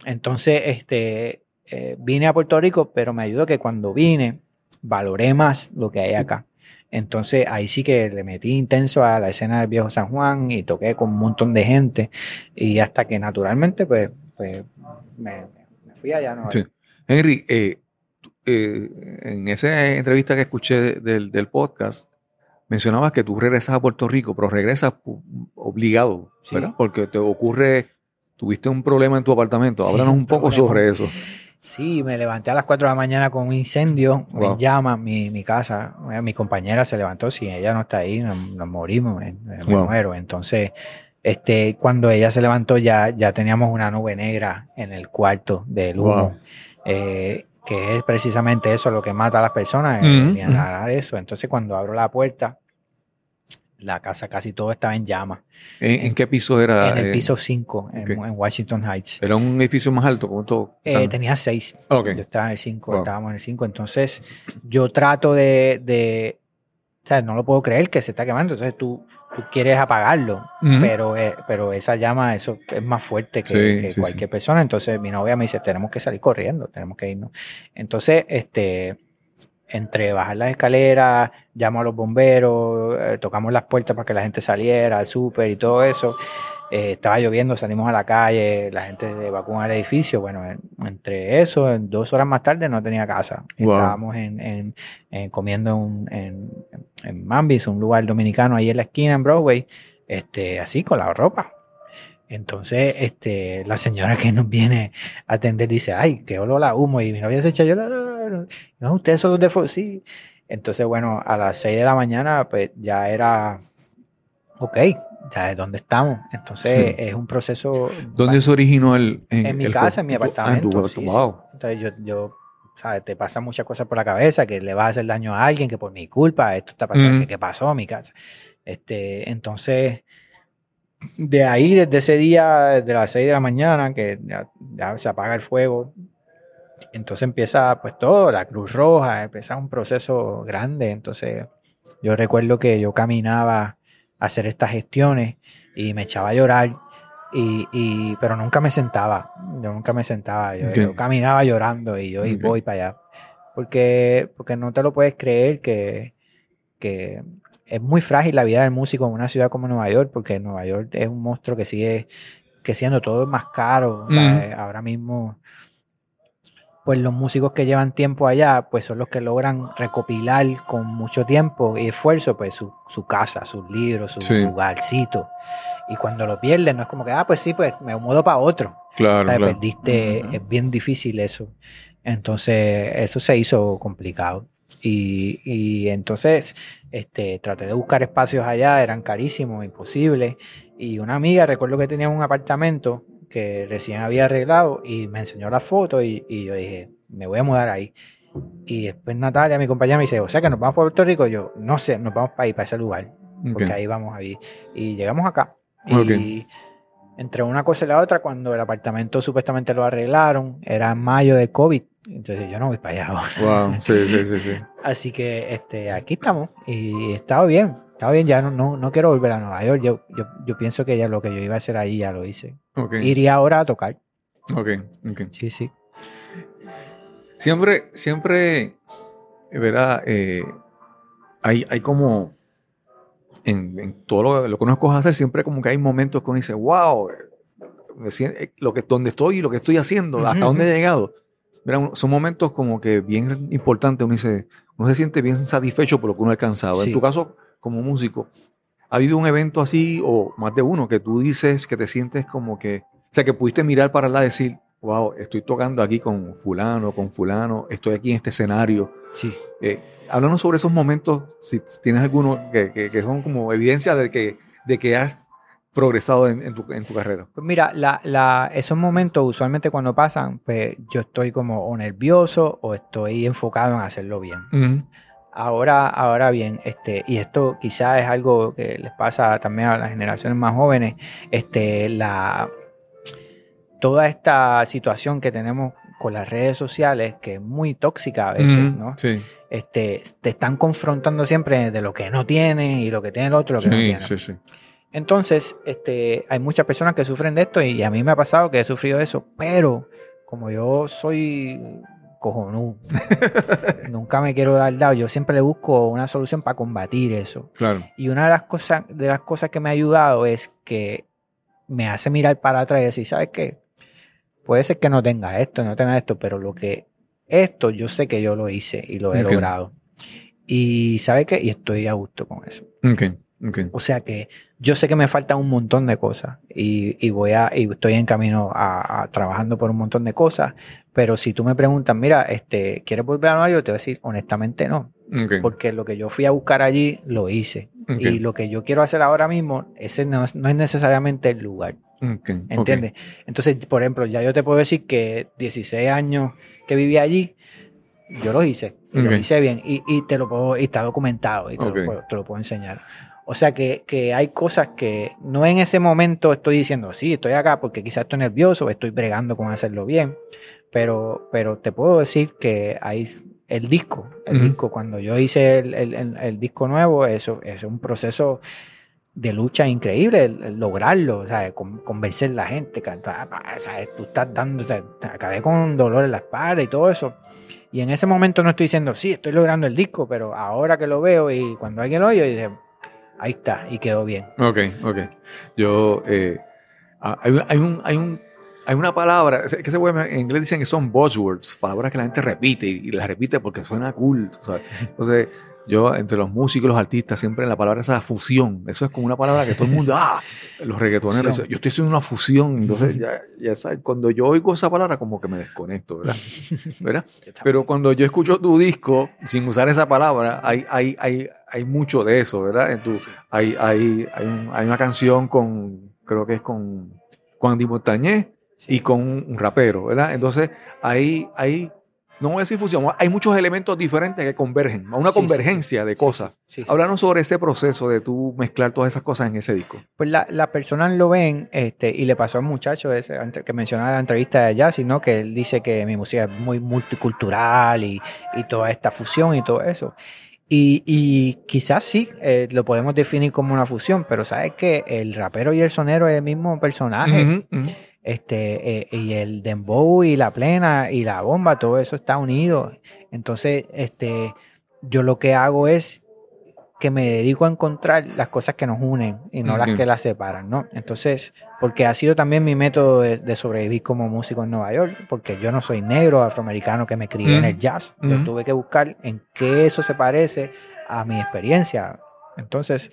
entonces, este, eh, vine a Puerto Rico, pero me ayudó que cuando vine, valoré más lo que hay acá. Entonces ahí sí que le metí intenso a la escena del viejo San Juan y toqué con un montón de gente y hasta que naturalmente pues, pues me, me fui allá. ¿no? Sí. Henry, eh, eh, en esa entrevista que escuché del, del podcast, mencionabas que tú regresas a Puerto Rico, pero regresas obligado, Sí. ¿verdad? Porque te ocurre, tuviste un problema en tu apartamento. Háblanos un un poco problema. sobre eso. Sí, me levanté a las 4 de la mañana con un incendio Wow. en llamas, mi, mi casa. Eh, Mi compañera se levantó, si ella no está ahí, nos, nos morimos, me, me Wow. muero. Entonces, este, cuando ella se levantó ya, ya teníamos una nube negra en el cuarto del humo. Wow. eh, que es precisamente eso lo que mata a las personas, el inhalar eso. Entonces, cuando abro la puerta, la casa casi todo estaba en llamas. ¿En, en qué piso era? en el eh, piso 5, en, Washington Heights. ¿Era un edificio más alto? ¿Cuánto? Eh, Ah, tenía seis. ok. Yo estaba en el 5, Wow. estábamos en el 5. Entonces, yo trato de, de. O sea, no lo puedo creer que se está quemando. Entonces, tú, tú quieres apagarlo. Pero, eh, pero esa llama, eso es más fuerte que, Sí, que sí, cualquier sí. persona. Entonces, mi novia me dice: Tenemos que salir corriendo, tenemos que irnos. Entonces, este. Entre bajar las escaleras, llamo a los bomberos, eh, tocamos las puertas para que la gente saliera al súper y todo eso. Eh, estaba lloviendo, salimos a la calle, la gente se evacuó al edificio. Bueno, en- entre eso, en dos horas más tarde no tenía casa. Wow. Estábamos en, en- en comiendo en, un- en, en Mambis, un lugar dominicano ahí en la esquina en Broadway, este, así con la ropa. Entonces, este, la señora que nos viene a atender dice, ay, qué olor a humo. Y mi novia se echa yo, no, no, no, no, ustedes son los de Fo-". sí. Entonces, bueno, a las 6 de la mañana, pues ya era, ok, ya es donde estamos. Entonces, Sí. es un proceso. ¿Dónde se originó el? En mi el casa, en mi? Ah, en apartamento. sí, sí. Wow. Entonces, yo, yo ¿sabes? Te pasan muchas cosas por la cabeza, que le vas a hacer daño a alguien, que por mi culpa, esto está pasando, Ujú. que, ¿qué pasó a mi casa? Este, entonces, de ahí, desde ese día, desde las 6 de la mañana, que ya, ya se apaga el fuego, entonces empieza pues todo, la Cruz Roja, empieza un proceso grande. Entonces, yo recuerdo que yo caminaba a hacer estas gestiones y me echaba a llorar, y, y- pero nunca me sentaba, yo nunca me sentaba, yo, caminaba llorando y yo y voy para allá. Porque, porque no te lo puedes creer que, que es muy frágil la vida del músico en una ciudad como Nueva York, porque Nueva York es un monstruo que sigue que siendo todo más caro. sea, Ahora mismo, pues los músicos que llevan tiempo allá, pues son los que logran recopilar con mucho tiempo y esfuerzo, pues su, su casa, sus libros, su Sí. lugarcito. Y cuando lo pierden, no es como que, ah, pues sí, pues me mudo para otro. Claro, claro. Perdiste, es bien difícil eso. Entonces, eso se hizo complicado. Y, y entonces, este, traté de buscar espacios allá, eran carísimos, imposibles. Y una amiga, recuerdo que tenía un apartamento que recién había arreglado y me enseñó la foto y, y yo dije, me voy a mudar ahí. Y después Natalia, mi compañera, me dice, o sea que nos vamos para Puerto Rico. Yo, no sé, nos vamos para ahí, para ese lugar porque Ok. ahí vamos a vivir. Y llegamos acá. Ok. Y entre una cosa y la otra, cuando el apartamento supuestamente lo arreglaron, era en mayo de COVID. Entonces yo no voy para allá ahora. Wow, sí, sí, sí, sí. Así que este, aquí estamos. Y estaba bien. Estaba bien, ya no, no, no quiero volver a Nueva York. Yo, yo, yo pienso que ya lo que yo iba a hacer ahí ya lo hice. Ok, Iría ahora a tocar. ok, ok. Sí, sí. Siempre, siempre, ¿verdad? Eh, hay, hay como, en, en todo lo, lo que uno escoge hacer, siempre como que hay momentos que uno dice, wow, me sien- eh, lo que, donde estoy y lo que estoy haciendo, hasta Ujú, dónde he llegado. Mira, son momentos como que bien importantes, uno dice, uno se siente bien satisfecho por lo que uno ha alcanzado. Sí. En tu caso, como músico, ¿ha habido un evento así o más de uno que tú dices que te sientes como que, o sea, que pudiste mirar para allá y decir, wow, estoy tocando aquí con fulano, con fulano, estoy aquí en este escenario. Sí. Eh, háblanos sobre esos momentos, si tienes algunos que, que- que son como evidencia de que, de que has progresado en, en tu, en tu carrera. Pues mira, la, la, esos momentos usualmente cuando pasan, pues yo estoy como o nervioso o estoy enfocado en hacerlo bien. Ahora, ahora bien, este, y esto quizás es algo que les pasa también a las generaciones más jóvenes, este, la, toda esta situación que tenemos con las redes sociales, que es muy tóxica a veces, ¿no? Sí, Este, te están confrontando siempre de lo que no tienes y lo que tiene el otro, lo que no tiene. sí, sí. Entonces, este, hay muchas personas que sufren de esto y a mí me ha pasado que he sufrido eso, pero como yo soy cojonú, nunca me quiero dar dado, yo siempre le busco una solución para combatir eso. Claro. Y una de las cosas, de las cosas que me ha ayudado es que me hace mirar para atrás y decir, ¿sabes qué? Puede ser que no tenga esto, no tenga esto, pero lo que esto yo sé que yo lo hice y lo he logrado. Y ¿sabes qué? Y estoy a gusto con eso. Ok, ok. O sea que yo sé que me faltan un montón de cosas y, y voy a, y estoy en camino a, a trabajando por un montón de cosas. Pero si tú me preguntas, mira, este, ¿quieres volver a Nueva York? Te voy a decir, honestamente no. Porque lo que yo fui a buscar allí, lo hice. ok, Y lo que yo quiero hacer ahora mismo, ese no es, no es necesariamente el lugar. Ok, ok. ¿Entiendes? Entonces, por ejemplo, ya yo te puedo decir que 16 años que viví allí, yo los hice. Y Ok. los hice bien. Y, y te lo puedo, y está documentado y te, lo, puedo, te lo puedo enseñar. O sea que, que hay cosas que no en ese momento estoy diciendo, sí, estoy acá porque quizás estoy nervioso, estoy bregando con hacerlo bien. Pero, pero te puedo decir que hay el disco, el Ujú. disco, cuando yo hice el, el- el- el disco nuevo, eso es un proceso de lucha increíble, lograrlo, sea, con- convencer a la gente, o sea, tú estás dando, sea, acabé con dolor en la espalda y todo eso. Y en ese momento no estoy diciendo, sí, estoy logrando el disco, pero ahora que lo veo y cuando alguien lo oye, dice, ahí está, y quedó bien. Ok, ok. Yo, eh, ah, hay, hay, un, hay, un, hay una palabra, que se en inglés dicen que son buzzwords, palabras que la gente repite y, las repite porque suena cool. sabes. Entonces, yo, entre los músicos y los artistas, siempre la palabra esa fusión, eso es como una palabra que todo el mundo, ah, los reggaetoneros, Fusión. yo estoy haciendo una fusión. Entonces, ya, ya sabes, cuando yo oigo esa palabra, como que me desconecto, ¿verdad? ¿verdad? Pero cuando yo escucho tu disco, sin usar esa palabra, hay, hay, hay, hay mucho de eso, ¿verdad? En tu, hay, hay, hay, un- hay una canción con, creo que es con Juan Di Montañez y con un, un rapero, ¿verdad? Entonces, hay, hay no voy a decir fusión, hay muchos elementos diferentes que convergen, una Sí, sí, convergencia de Sí, cosas. sí, sobre ese proceso de tú mezclar todas esas cosas en ese disco. Pues la- las personas lo ven, este, y le pasó al muchacho ese que mencionaba en la entrevista de Jazzy, ¿no? Que él dice que mi música es muy multicultural y, y toda esta fusión y todo eso. Y, y quizás sí, eh, lo podemos definir como una fusión, pero sabes que el rapero y el sonero es el mismo personaje. Ujú, ujú. Este, eh, y el dembow y la plena y la bomba, todo eso está unido. Entonces, este, yo lo que hago es que me dedico a encontrar las cosas que nos unen y no las que las separan, ¿no? Entonces, porque ha sido también mi método de, de sobrevivir como músico en Nueva York, porque yo no soy negro, afroamericano, que me crié en el jazz. Yo tuve que buscar en qué eso se parece a mi experiencia. Entonces,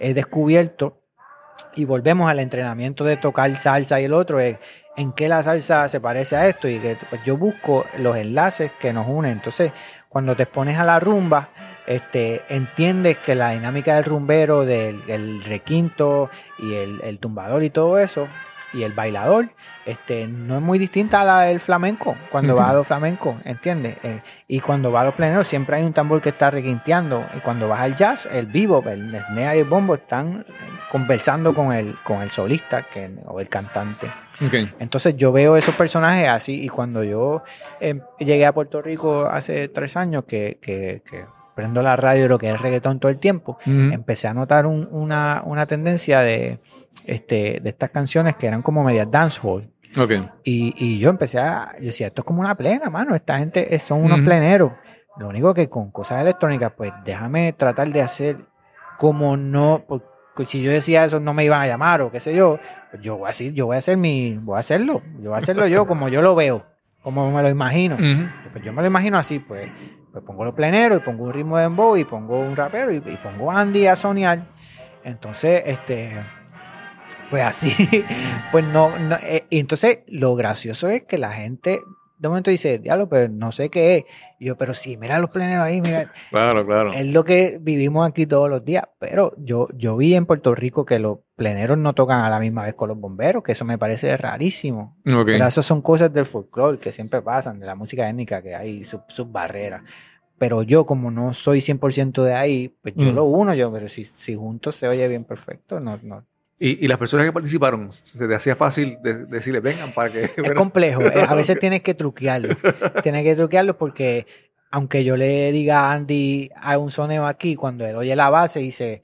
he descubierto y volvemos al entrenamiento de tocar salsa y el otro es en qué la salsa se parece a esto y que pues, yo busco los enlaces que nos unen. Entonces, cuando te expones a la rumba, este, entiendes que la dinámica del rumbero, del el requinto y el tumbador y todo eso, y el bailador, este, no es muy distinta a la del flamenco, cuando va a los flamencos, ¿entiendes? Eh, y cuando va a los pleneros siempre hay un tambor que está requinteando, y cuando vas al jazz, el vivo, el snare y el bombo están conversando con el, con el solista que, o el cantante. Entonces yo veo esos personajes así y cuando yo eh, llegué a Puerto Rico hace tres años que, que- que prendo la radio y lo que es reggaetón todo el tiempo, empecé a notar un- una, una tendencia de, este, de estas canciones que eran como medias dancehall. Ok. Y, y yo empecé a, yo decía, esto es como una plena, mano, esta gente es- son unos Ujú. pleneros. Lo único que con cosas electrónicas, pues déjame tratar de hacer como no, porque si yo decía eso no me iban a llamar o qué sé yo, pues yo voy a decir, yo voy a hacer mi, voy a hacerlo, yo voy a hacerlo yo como yo lo veo, como me lo imagino. Ujú. Pues yo me lo imagino así, pues, pues pongo los pleneros y pongo un ritmo de dembow y pongo un rapero y, y pongo Andy a soñar. Entonces, este, pues así, pues no, no, eh, entonces lo gracioso es que la gente de momento dice, diablo, pero no sé qué es. Y yo, pero sí, mira los pleneros ahí, mira, Claro, claro. es lo que vivimos aquí todos los días. Pero yo, yo vi en Puerto Rico que los pleneros no tocan a la misma vez con los bomberos, que eso me parece rarísimo. Ok. Pero esas son cosas del folclore que siempre pasan, de la música étnica, que hay sus, sus barreras. Pero yo, como no soy 100% de ahí, pues yo Mm. lo uno, yo, pero si, si juntos se oye bien perfecto, no, no. Y, y las personas que participaron, se te hacía fácil de- decirles, vengan para que... Es complejo, eh, a veces tienes que truquearlo. tienes que truquearlo porque, aunque yo le diga a Andy, hay un soneo aquí, cuando él oye la base, dice,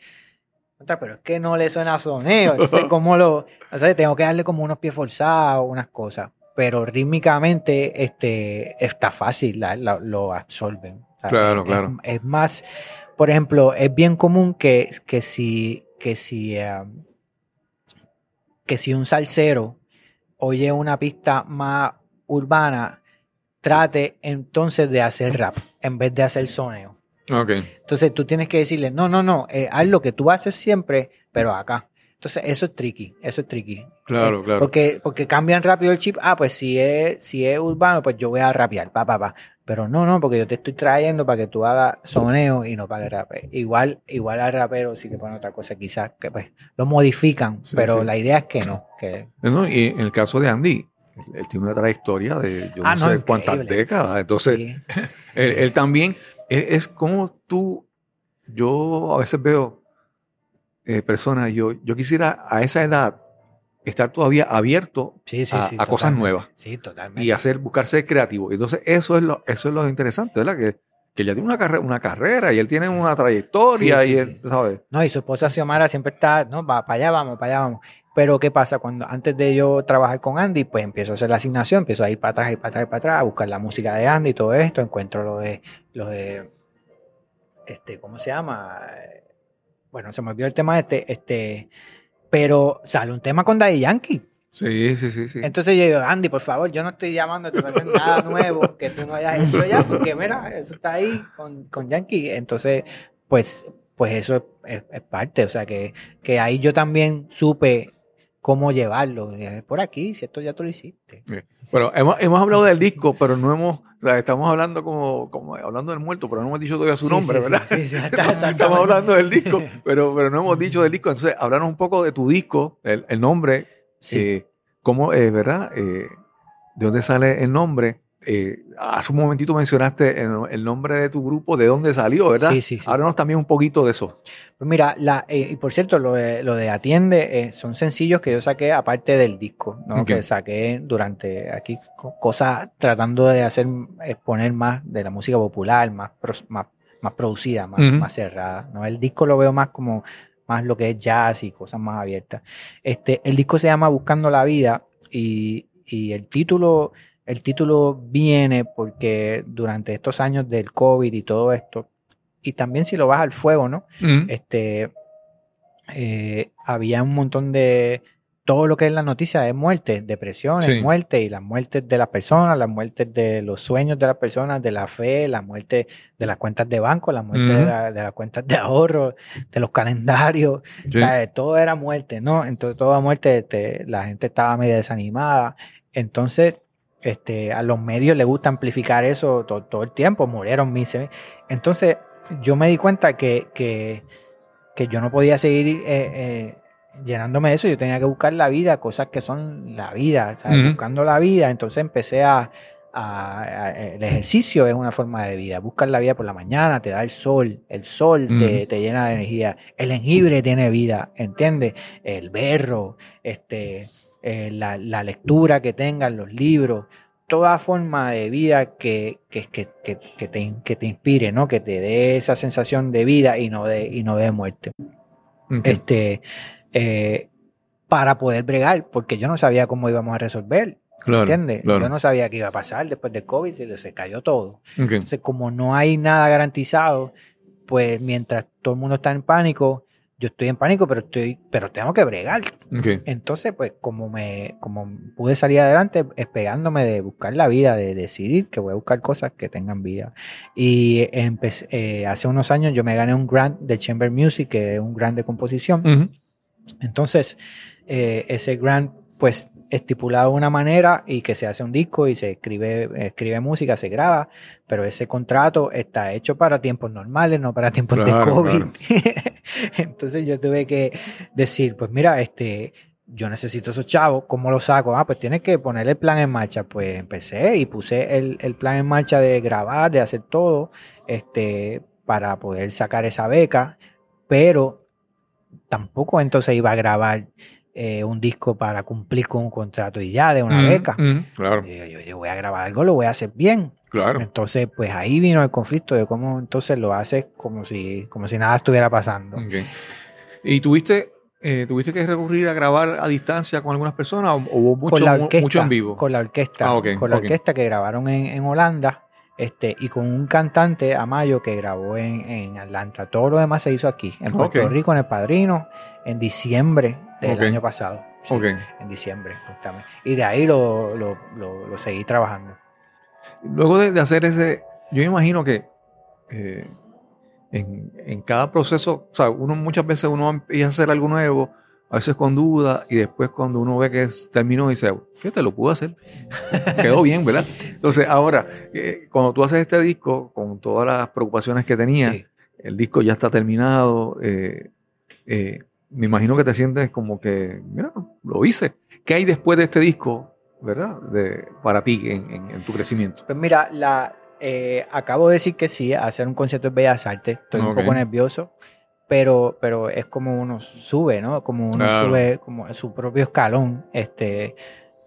"Contra, pero es que no le suena soneo. Entonces, ¿cómo lo.? O sea, tengo que darle como unos pies forzados, unas cosas. Pero rítmicamente este, está fácil, la- la- lo absorben. O sea, Claro, es- claro. Es, es más, por ejemplo, es bien común que, que si, que si, eh, que si un salsero oye una pista más urbana, trate entonces de hacer rap en vez de hacer soneo. Entonces tú tienes que decirle, no, no, no, eh, haz lo que tú haces siempre, pero acá. Entonces eso es tricky, eso es tricky. Claro, claro. Porque, porque cambian rápido el chip. Ah, pues si es, si es urbano, pues yo voy a rapear, pa, pa, pa. Pero no, no, porque yo te estoy trayendo para que tú hagas soneo y no para que rape. Igual, igual al rapero sí que ponen otra cosa, quizás que pues lo modifican, Sí, pero sí. la idea es que no. Que, No, y en el caso de Andy, él, él tiene una trayectoria de yo Ah, no no, sé cuántas increíble. décadas. Entonces, sí. él, él también, él- es como tú, yo a veces veo eh, personas, yo, yo quisiera a esa edad estar todavía abierto Sí, sí, a, sí, a cosas nuevas Sí, totalmente. y hacer, buscar ser creativo. Entonces, eso es lo, eso es lo interesante, ¿verdad? Que, que ya tiene una, carrera una carrera y él tiene una trayectoria y él. ¿sabes? No, y su esposa Xiomara siempre está, no, para allá vamos, para allá vamos. Pero ¿qué pasa? Cuando antes de yo trabajar con Andy, pues empiezo a hacer la asignación, empiezo a ir para atrás y para atrás y para atrás, a buscar la música de Andy y todo esto, encuentro lo de, lo de, este, ¿cómo se llama? Bueno, se me olvidó el tema este, este, pero sale un tema con Daddy Yankee. Sí, sí, sí, sí. Entonces yo digo, Andy, por favor, yo no estoy llamándote para hacer nada nuevo que tú no hayas hecho ya, porque mira, eso está ahí con, con Yankee. Entonces, pues, pues eso es, es- es parte. O sea, que, que ahí yo también supe cómo llevarlo. Por aquí, si esto ya tú lo hiciste. Bueno, hemos, hemos hablado del disco, pero no hemos, o sea, estamos hablando como, como hablando del muerto, pero no hemos dicho todavía su Sí, nombre, sí, ¿verdad? Sí, sí, sí, está- está- Estamos hablando del disco, pero, pero no hemos dicho del disco. Entonces, hablaron un poco de tu disco, el, el nombre, Sí. eh, cómo, eh, ¿verdad? Eh, ¿De dónde sale el nombre? Eh, hace un momentito mencionaste el, el nombre de tu grupo, de dónde salió, ¿verdad? Sí, sí, sí. Háblanos también un poquito de eso. Pues mira, la, eh, y por cierto, lo de, lo de Atiende eh, son sencillos que yo saqué aparte del disco, ¿no? Que saqué durante aquí co- cosas tratando de hacer, exponer más de la música popular, más, más, más producida, más, cerrada, ¿no? El disco lo veo más como más lo que es jazz y cosas más abiertas. Este, el disco se llama Buscando la Vida y, y el título, el título viene porque durante estos años del COVID y todo esto, y también si lo vas al fuego, ¿no? este, eh, había un montón de todo lo que es la noticia es muerte, depresiones, Sí. muerte y las muertes de las personas, las muertes de los sueños de las personas, de la fe, la muerte de las cuentas de banco, la muerte de, Ujú. la- de las cuentas de ahorro, de los calendarios, Sí. o sea, todo era muerte, ¿no? Entonces, toda muerte, este, la gente estaba medio desanimada. Entonces, este, a los medios les gusta amplificar eso to- todo, el tiempo. Murieron mil. se- Entonces, yo me di cuenta que, que, que yo no podía seguir eh, eh, llenándome de eso. Yo tenía que buscar la vida, cosas que son la vida, ¿sabes? Buscando la vida. Entonces empecé a, a- a- el ejercicio es una forma de vida. Buscar la vida por la mañana, te da el sol. El sol te, te llena de energía. El jengibre tiene vida, ¿entiendes? El berro, este, eh, la, la lectura que tengan, los libros. Toda forma de vida que, que, que, que, te, inspire, ¿no? Que te dé esa sensación de vida y no de, y no de muerte este, eh, para poder bregar, porque yo no sabía cómo íbamos a resolver, Claro, ¿entiendes? claro. Yo no sabía qué iba a pasar después del COVID, se, se cayó todo. Ok. Entonces, como no hay nada garantizado, pues mientras todo el mundo está en pánico, yo estoy en pánico, pero estoy, pero tengo que bregar. Entonces, pues, como me, como pude salir adelante, es pegándome de buscar la vida, de decidir que voy a buscar cosas que tengan vida. Y empecé, eh, hace unos años yo me gané un grant del Chamber Music, que es un grant de composición. Entonces, eh, ese grant, pues, estipulado de una manera y que se hace un disco y se escribe, escribe música, se graba, pero ese contrato está hecho para tiempos normales, no para tiempos de COVID. claro. Entonces yo tuve que decir, pues mira, este, yo necesito esos chavos, ¿cómo los saco? Ah, pues tienes que poner el plan en marcha. Pues empecé y puse el, el plan en marcha de grabar, de hacer todo, este, para poder sacar esa beca, pero tampoco entonces iba a grabar eh, un disco para cumplir con un contrato y ya de una Ujú, beca. ujú. Claro, Yo, yo- yo voy a grabar algo, lo voy a hacer bien. claro. Entonces, pues ahí vino el conflicto de cómo entonces lo haces como si, como si nada estuviera pasando. ¿Y tuviste, eh, tuviste que recurrir a grabar a distancia con algunas personas o, o hubo mucho, con la mu- orquesta, mucho en vivo? Con la orquesta. Ah, con la orquesta que grabaron en, en Holanda. Este, y con un cantante, Amayo, que grabó en, en Atlanta. Todo lo demás se hizo aquí, en Puerto. Rico, en El Padrino, en diciembre del año pasado. Sí. En diciembre, justamente. Y de ahí lo, lo, lo- lo seguí trabajando. Luego de, de hacer ese, yo me imagino que eh, en, en cada proceso, o sea, uno muchas veces uno empieza a hacer algo nuevo, a veces con duda, y después cuando uno ve que es- terminó, dice, fíjate, lo pude hacer. Quedó bien, ¿verdad? Entonces, ahora, eh, cuando tú haces este disco, con todas las preocupaciones que tenía, Sí. el disco ya está terminado, eh, eh, me imagino que te sientes como que, mira, lo hice. ¿Qué hay después de este disco, verdad? De, para ti en, en- en tu crecimiento. Pues mira, la, eh, acabo de decir que sí, hacer un concierto de Bellas Artes. Estoy un poco nervioso, pero, pero es como uno sube, ¿no? Como uno Claro. sube como en su propio escalón. Este,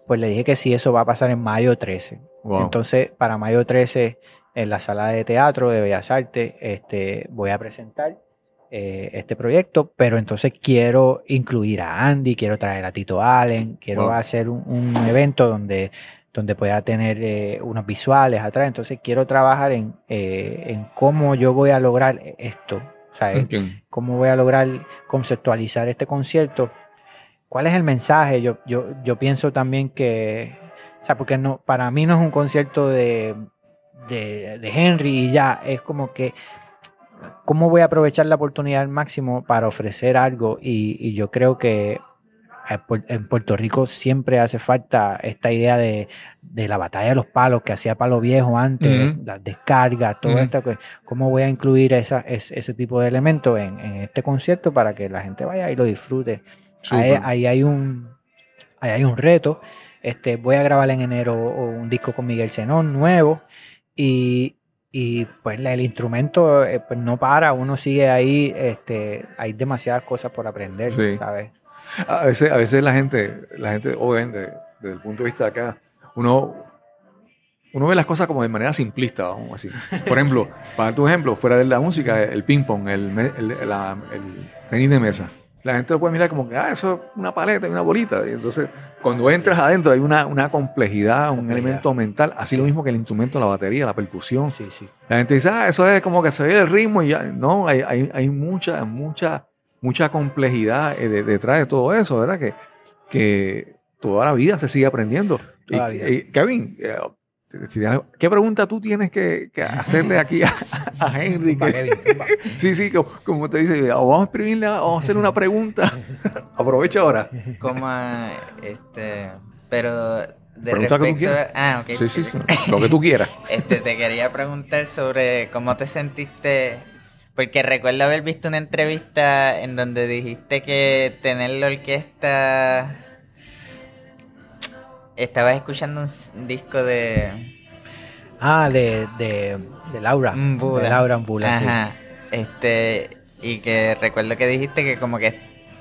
pues le dije que sí, eso va a pasar en mayo 13. Wow. Entonces, para mayo 13, en la sala de teatro de Bellas Artes, este, voy a presentar eh, este proyecto, pero entonces quiero incluir a Andy, quiero traer a Tito Allen, quiero Wow. hacer un, un evento donde, donde pueda tener eh, unos visuales atrás. Entonces, quiero trabajar en, eh, en cómo yo voy a lograr esto. Ok. cómo voy a lograr conceptualizar este concierto. ¿Cuál es el mensaje? Yo, yo, yo pienso también que, o sea, porque no, para mí no es un concierto de, de, de Henry y ya, es como que, ¿cómo voy a aprovechar la oportunidad al máximo para ofrecer algo? Y, y yo creo que en Puerto Rico siempre hace falta esta idea de, de la batalla de los palos que hacía Palo Viejo antes, las descargas, todo esto. ¿Cómo voy a incluir esa, es- ese tipo de elementos en, en este concierto para que la gente vaya y lo disfrute? Ahí, hay un ahí hay un reto. Este, voy a grabar en enero un disco con Miguel Zenón nuevo y, y pues el instrumento eh, pues no para, uno sigue ahí, este, hay demasiadas cosas por aprender, Sí. ¿sabes? A veces, a veces la gente, la gente, obviamente, desde el punto de vista de acá, uno, uno ve las cosas como de manera simplista, vamos así. Por ejemplo, para tu ejemplo, fuera de la música, el ping-pong, el, el- la- el tenis de mesa. La gente lo puede mirar como que, ah, eso es una paleta y una bolita. Y entonces, cuando entras adentro, hay una, una complejidad, un Complejidad. elemento mental, así lo mismo que el instrumento, la batería, la percusión. Sí, sí. La gente dice, ah, eso es como que se ve el ritmo y ya. No, hay, hay, hay mucha, mucha, mucha complejidad eh, de- detrás de todo eso, ¿verdad? Que, que toda la vida se sigue aprendiendo. Y, y, Kevin, eh, ¿qué pregunta tú tienes que, que hacerle aquí a, a Henry? Que- sí, sí, como, como te dice, "Ah, vamos a escribirle, vamos a hacerle una pregunta. Aprovecha ahora. Como, ah, este, pero de Pregunta que tú respecto quieras. a- Ah, ok. Sí, sí, sí, lo que tú quieras. Este, te quería preguntar sobre cómo te sentiste, porque recuerdo haber visto una entrevista en donde dijiste que tener la orquesta... Estabas escuchando un disco de... Ah, de, de, de Laura. Mbula. De Laura Mbula, sí. Ajá. Este, y que recuerdo que dijiste que como que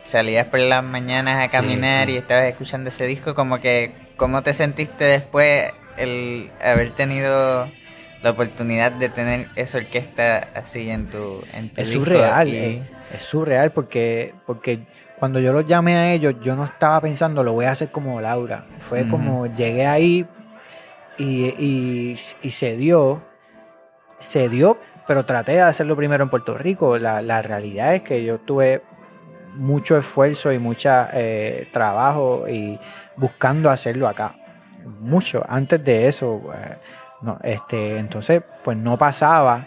salías por las mañanas a Sí, caminar sí. y estabas escuchando ese disco, como que, ¿cómo te sentiste después el haber tenido la oportunidad de tener esa orquesta así en tu, en tu Es disco? surreal, Y- eh, es surreal porque, porque cuando yo los llamé a ellos, yo no estaba pensando, lo voy a hacer como Laura. Fue como llegué ahí y, y, y se dio, se dio, pero traté de hacerlo primero en Puerto Rico. La, la realidad es que yo tuve mucho esfuerzo y mucho trabajo y buscando hacerlo acá. Mucho. Antes de eso, eh, no, este, entonces, pues no pasaba.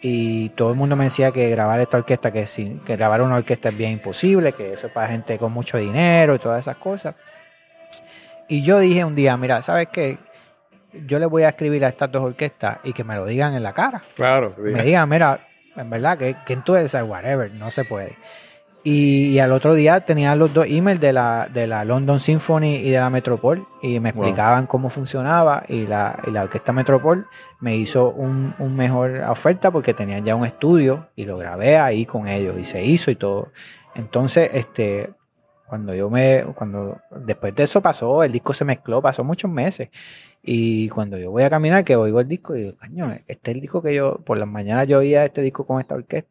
Y todo el mundo me decía que grabar esta orquesta, que, sin, que grabar una orquesta es bien imposible, que eso es para gente con mucho dinero y todas esas cosas. Y yo dije un día, mira, ¿sabes qué? Yo le voy a escribir a estas dos orquestas y que me lo digan en la cara. Claro. Me digan, mira, en verdad, que ¿quién tú eres? Whatever, no se puede. Y, y al otro día tenía los dos emails de la, de la London Symphony y de la Metropol y me Wow. explicaban cómo funcionaba y la, y la orquesta Metropol me hizo un, un mejor oferta porque tenían ya un estudio y lo grabé ahí con ellos y se hizo y todo. Entonces, este, cuando yo me, cuando después de eso pasó, el disco se mezcló, pasó muchos meses. Y cuando yo voy a caminar, que oigo el disco, y digo, coño, este es el disco que yo, por las mañanas yo oía este disco con esta orquesta,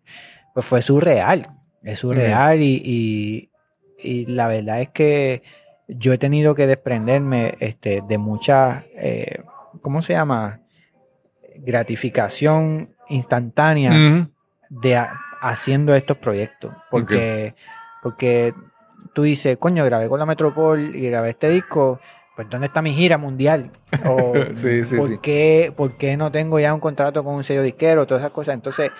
pues fue surreal, es surreal y, y, y la verdad es que yo he tenido que desprenderme este, de mucha, eh, ¿cómo se llama? Gratificación instantánea de a- haciendo estos proyectos. Porque, porque tú dices, coño, grabé con la Metropol y grabé este disco, pues ¿dónde está mi gira mundial? O Sí, sí, ¿por, sí. Qué, por qué no tengo ya un contrato con un sello disquero? Todas esas cosas. Entonces,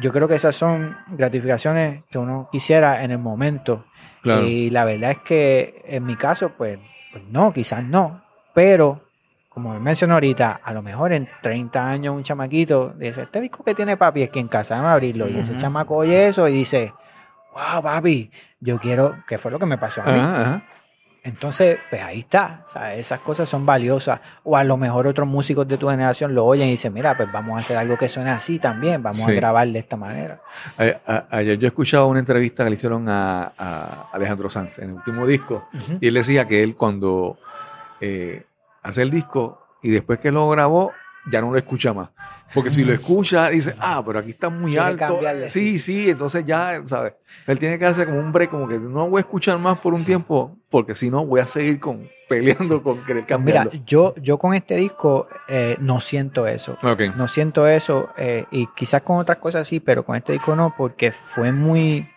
yo creo que esas son gratificaciones que uno quisiera en el momento. Claro. Y la verdad es que en mi caso, pues, pues no, quizás no. Pero, como mencioné ahorita, a lo mejor en 30 años un chamaquito dice, este disco que tiene papi es que en casa a abrirlo. Y ese chamaco oye eso y dice, wow, papi, yo quiero, que fue lo que me pasó a mí. Ajá. Entonces, pues ahí está. O sea, esas cosas son valiosas. O a lo mejor otros músicos de tu generación lo oyen y dicen, mira, pues vamos a hacer algo que suene así también. Vamos Sí. a grabar de esta manera. A- Ayer yo escuchaba una entrevista que le hicieron a, a Alejandro Sanz en el último disco y él decía que él cuando eh, hace el disco y después que lo grabó ya no lo escucha más. Porque si lo escucha dice, ah, pero aquí está muy alto. Sí, sí, entonces ya, ¿sabes? Él tiene que darse como un break, como que no voy a escuchar más por un tiempo porque si no voy a seguir con, peleando con querer Pues Mira, cambiarlo. yo, yo con este disco eh, no siento eso. No siento eso. eh, y quizás con otras cosas sí, pero con este disco no, porque fue muy.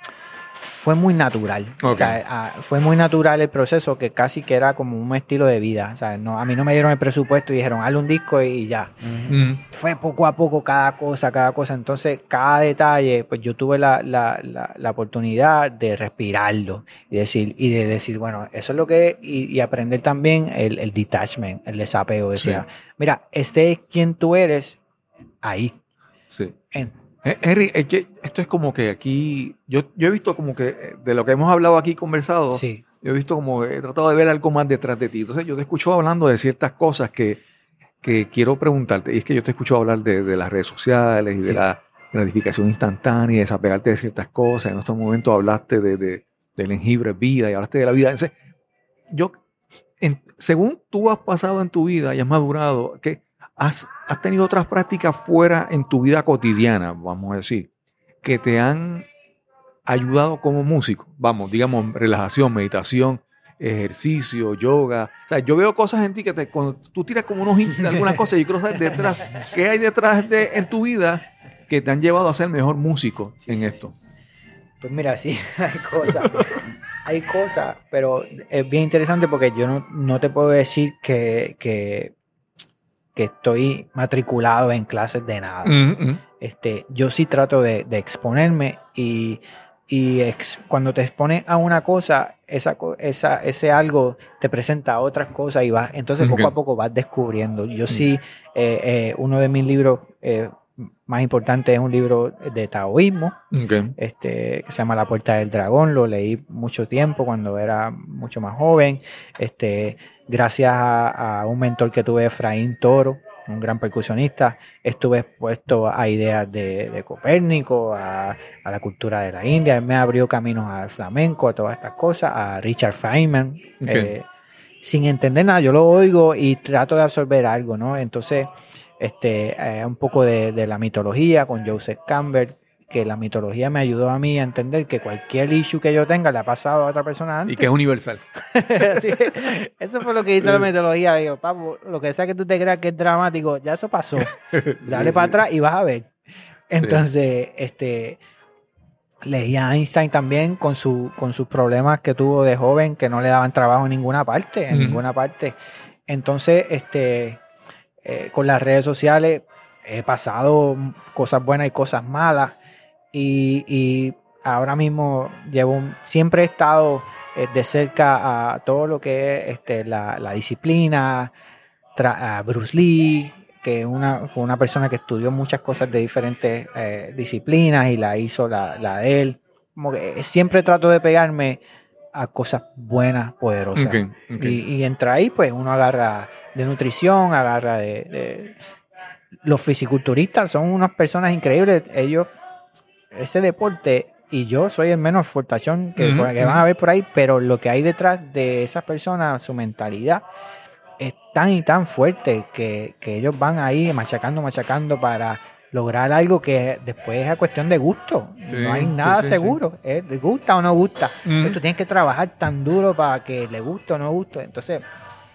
Fue muy natural. O Ok. sea, ah, fue muy natural el proceso que casi que era como un estilo de vida. O sea, no, a mí no me dieron el presupuesto y dijeron, hazle un disco y ya. Mm, fue poco a poco cada cosa, cada cosa. Entonces, cada detalle, pues yo tuve la, la, la, la oportunidad de respirarlo y decir, y de decir, bueno, eso es lo que es, y, y aprender también el, el detachment, el desapego. Decía, mira, este es quien tú eres ahí. sí. En- Henry, es que esto es como que aquí, yo, yo he visto como que eh, de lo que hemos hablado aquí conversado, sí, yo he visto como, he tratado de ver algo más detrás de ti. Entonces yo te escucho hablando de ciertas cosas que, que quiero preguntarte. Y es que yo te escucho hablar de, de las redes sociales y Sí. de la gratificación instantánea, desapegarte de ciertas cosas. En estos momentos hablaste de, de, del jengibre vida y hablaste de la vida. Entonces, yo, en- según tú has pasado en tu vida y has madurado, que has, has tenido otras prácticas fuera en tu vida cotidiana, vamos a decir, que te han ayudado como músico. Vamos, digamos, relajación, meditación, ejercicio, yoga. O sea, yo veo cosas en ti que te, cuando tú tiras como unos hints de algunas cosas, yo quiero saber detrás, ¿qué hay detrás de en tu vida que te han llevado a ser mejor músico en esto? Pues mira, sí, hay cosas. hay cosas, pero es bien interesante porque yo no, no te puedo decir que, que, que estoy matriculado en clases de nada. Este, yo sí trato de, de exponerme y, y ex- cuando te expones a una cosa, esa, esa, ese algo te presenta otras cosas y vas, entonces poco a poco vas descubriendo. Yo sí, eh, eh, uno de mis libros eh, más importantes es un libro de taoísmo, este, que se llama La Puerta del Dragón. Lo leí mucho tiempo cuando era mucho más joven. Este, gracias a, a un mentor que tuve, Efraín Toro, un gran percusionista, estuve expuesto a ideas de, de Copérnico, a, a la cultura de la India. Él me abrió caminos al flamenco, a todas estas cosas, a Richard Feynman. Eh, sin entender nada, yo lo oigo y trato de absorber algo, ¿no? Entonces, este, eh, un poco de, de la mitología con Joseph Campbell, que la mitología me ayudó a mí a entender que cualquier issue que yo tenga le ha pasado a otra persona antes. Y que es universal. Sí, eso fue lo que hizo la mitología. Digo, papo, lo que sea que tú te creas que es dramático, ya eso pasó. Dale Sí, para sí. atrás y vas a ver. Entonces, este leí a Einstein también con, su, con sus problemas que tuvo de joven, que no le daban trabajo en ninguna parte, en ninguna parte. Entonces, este, eh, con las redes sociales he pasado cosas buenas y cosas malas. Y, y ahora mismo llevo un- siempre he estado eh, de cerca a todo lo que es este, la, la disciplina, a Bruce Lee, que una, fue una persona que estudió muchas cosas de diferentes eh, disciplinas y la hizo la, la de él. Como que siempre trato de pegarme a cosas buenas, poderosas. Y, y entre ahí, pues uno agarra de nutrición, agarra de, de- Los fisiculturistas son unas personas increíbles. Ellos, ese deporte, y yo soy el menos fortachón que, van a ver por ahí, pero lo que hay detrás de esas personas, su mentalidad, es tan y tan fuerte que, que ellos van ahí machacando, machacando para lograr algo que después es a cuestión de gusto. Sí, no hay nada sí, seguro. ¿eh? ¿Le gusta o no gusta? Ujú. Tú tienes que trabajar tan duro para que le guste o no guste. Entonces,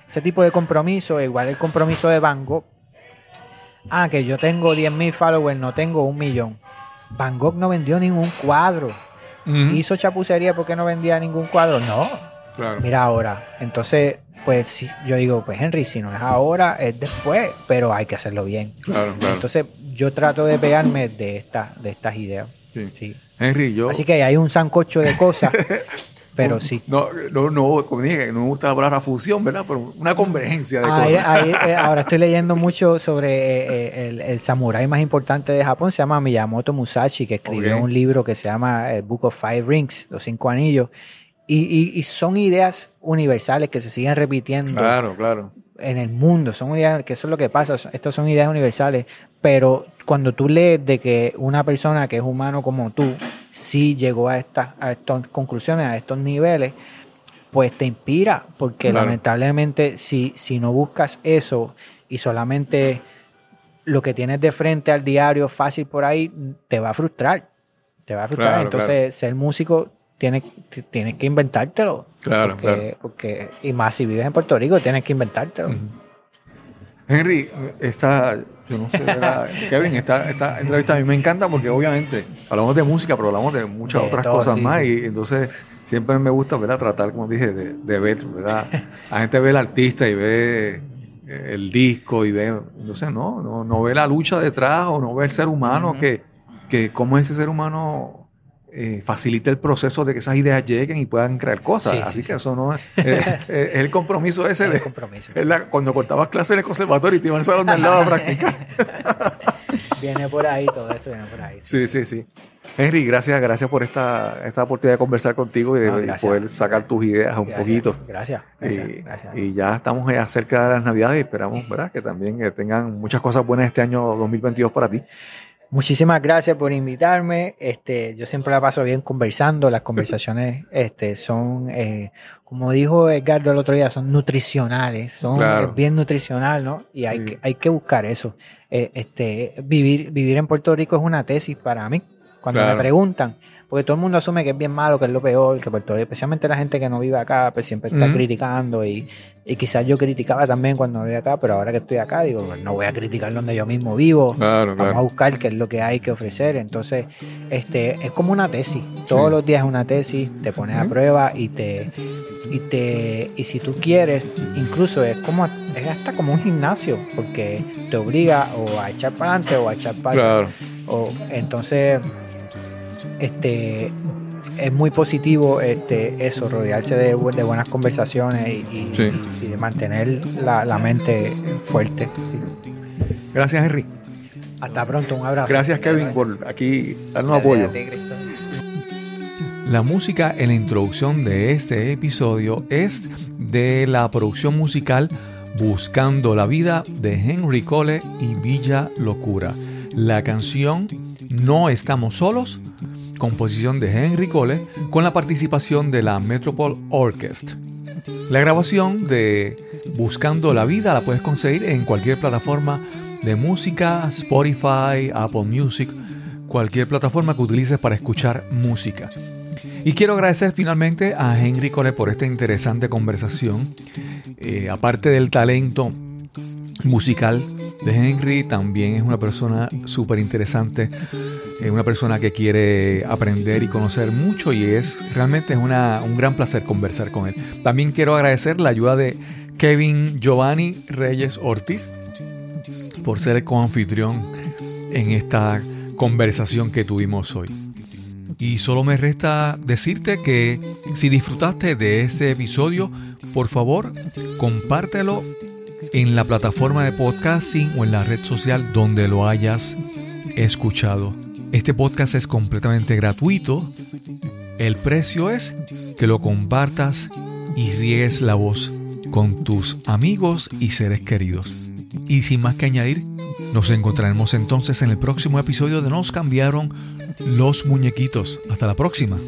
ese tipo de compromiso, igual el compromiso de Van Gogh. Ah, que yo tengo 10.000 followers, no tengo un millón. Van Gogh no vendió ningún cuadro. ¿Hizo chapucería porque no vendía ningún cuadro? No. Claro. Mira ahora. Entonces, pues sí, yo digo, pues Henry, si no es ahora, es después, pero hay que hacerlo bien. Claro, claro. Entonces, yo trato de pegarme de, esta, de estas ideas. Sí. Sí. Henry, yo. Así que hay un sancocho de cosas, pero sí. No, no, no, como dije, no me gusta la palabra fusión, ¿verdad? Pero una convergencia de Ahí- cosas. ahí, eh, ahora estoy leyendo mucho sobre eh, eh, el, el samurái más importante de Japón, se llama Miyamoto Musashi, que escribió Ok. un libro que se llama el Book of Five Rings, Los Cinco Anillos, y, y- y son ideas universales que se siguen repitiendo Claro, claro. en el mundo, son ideas, que eso es lo que pasa, estos son ideas universales, pero cuando tú lees de que una persona que es humano como tú, sí llegó a estas, a estas conclusiones, a estos niveles, pues te inspira, porque Claro. lamentablemente si, si no buscas eso y solamente lo que tienes de frente al diario fácil por ahí, te va a frustrar, te va a frustrar, Claro, entonces ser músico tienes, tienes que inventártelo. Claro, porque, claro. porque- y más si vives en Puerto Rico, tienes que inventártelo. Henry, esta, yo no sé, ¿verdad? Kevin, esta, esta entrevista a mí me encanta porque obviamente hablamos de música, pero hablamos de muchas De otras todo, cosas sí, más sí. y entonces siempre me gusta, ¿verdad? Tratar, como dije, de, de ver, ¿verdad? La gente ve el artista y ve eh, el disco y ve, entonces no, no, no ve la lucha detrás o no ve el ser humano que, que cómo ese ser humano eh, facilita el proceso de que esas ideas lleguen y puedan crear cosas. Sí, sí, Así que sí. eso no es, es- es el compromiso ese de, el compromiso. es la- cuando cortabas clases en el conservatorio y te iban al salón de al lado a practicar. Viene por ahí, todo eso viene por ahí. Sí, sí, sí. Henry, gracias, gracias por esta, esta oportunidad de conversar contigo y de No, poder sacar tus ideas un Gracias, poquito. Gracias, Y, gracias, y ya estamos cerca de las navidades y esperamos ¿verdad? que también eh, tengan muchas cosas buenas este año 2022 para ti. Muchísimas gracias por invitarme. Este, yo siempre la paso bien conversando. Las conversaciones este, son, eh, como dijo Edgardo el otro día, son nutricionales, son Claro. es bien nutricional, ¿no? Y hay, Sí. que, hay que buscar eso. Eh, este, vivir, vivir en Puerto Rico es una tesis para mí. Cuando Claro. me preguntan, porque todo el mundo asume que es bien malo, que es lo peor, que Puerto Rico, especialmente la gente que no vive acá, pues siempre está criticando y, y quizás yo criticaba también cuando vivía acá, pero ahora que estoy acá digo, pues, no voy a criticar donde yo mismo vivo, Claro, Vamos a buscar qué es lo que hay que ofrecer. Entonces, este, es como una tesis. Todos Sí. los días es una tesis, te pones a prueba y te, y te, y si tú quieres, incluso es como, es hasta como un gimnasio, porque te obliga o a echar para adelante o a echar para Claro. o entonces este es muy positivo este eso rodearse de, bu- de buenas conversaciones y, y- Sí. y de mantener la, la mente fuerte Gracias, Henry. hasta pronto un abrazo Gracias, Kevin, por aquí darnos apoyo. La música en la introducción de este episodio es de la producción musical Buscando la vida de Henry Cole y Villa Locura. La canción No estamos solos, composición de Henry Cole con la participación de la Metropole Orchestra. La grabación de Buscando la vida la puedes conseguir en cualquier plataforma de música, Spotify, Apple Music, cualquier plataforma que utilices para escuchar música. Y quiero agradecer finalmente a Henry Cole por esta interesante conversación. Eh, aparte del talento musical de Henry, también es una persona súper interesante, eh, una persona que quiere aprender y conocer mucho y es realmente es una- un gran placer conversar con él. También quiero agradecer la ayuda de Kevin Giovanni Reyes Ortiz por ser el coanfitrión en esta conversación que tuvimos hoy. Y solo me resta decirte que si disfrutaste de este episodio, por favor, compártelo en la plataforma de podcasting o en la red social donde lo hayas escuchado. Este podcast es completamente gratuito. El precio es que lo compartas y riegues la voz con tus amigos y seres queridos. Y sin más que añadir, nos encontraremos entonces en el próximo episodio de Nos cambiaron los muñequitos. Hasta la próxima.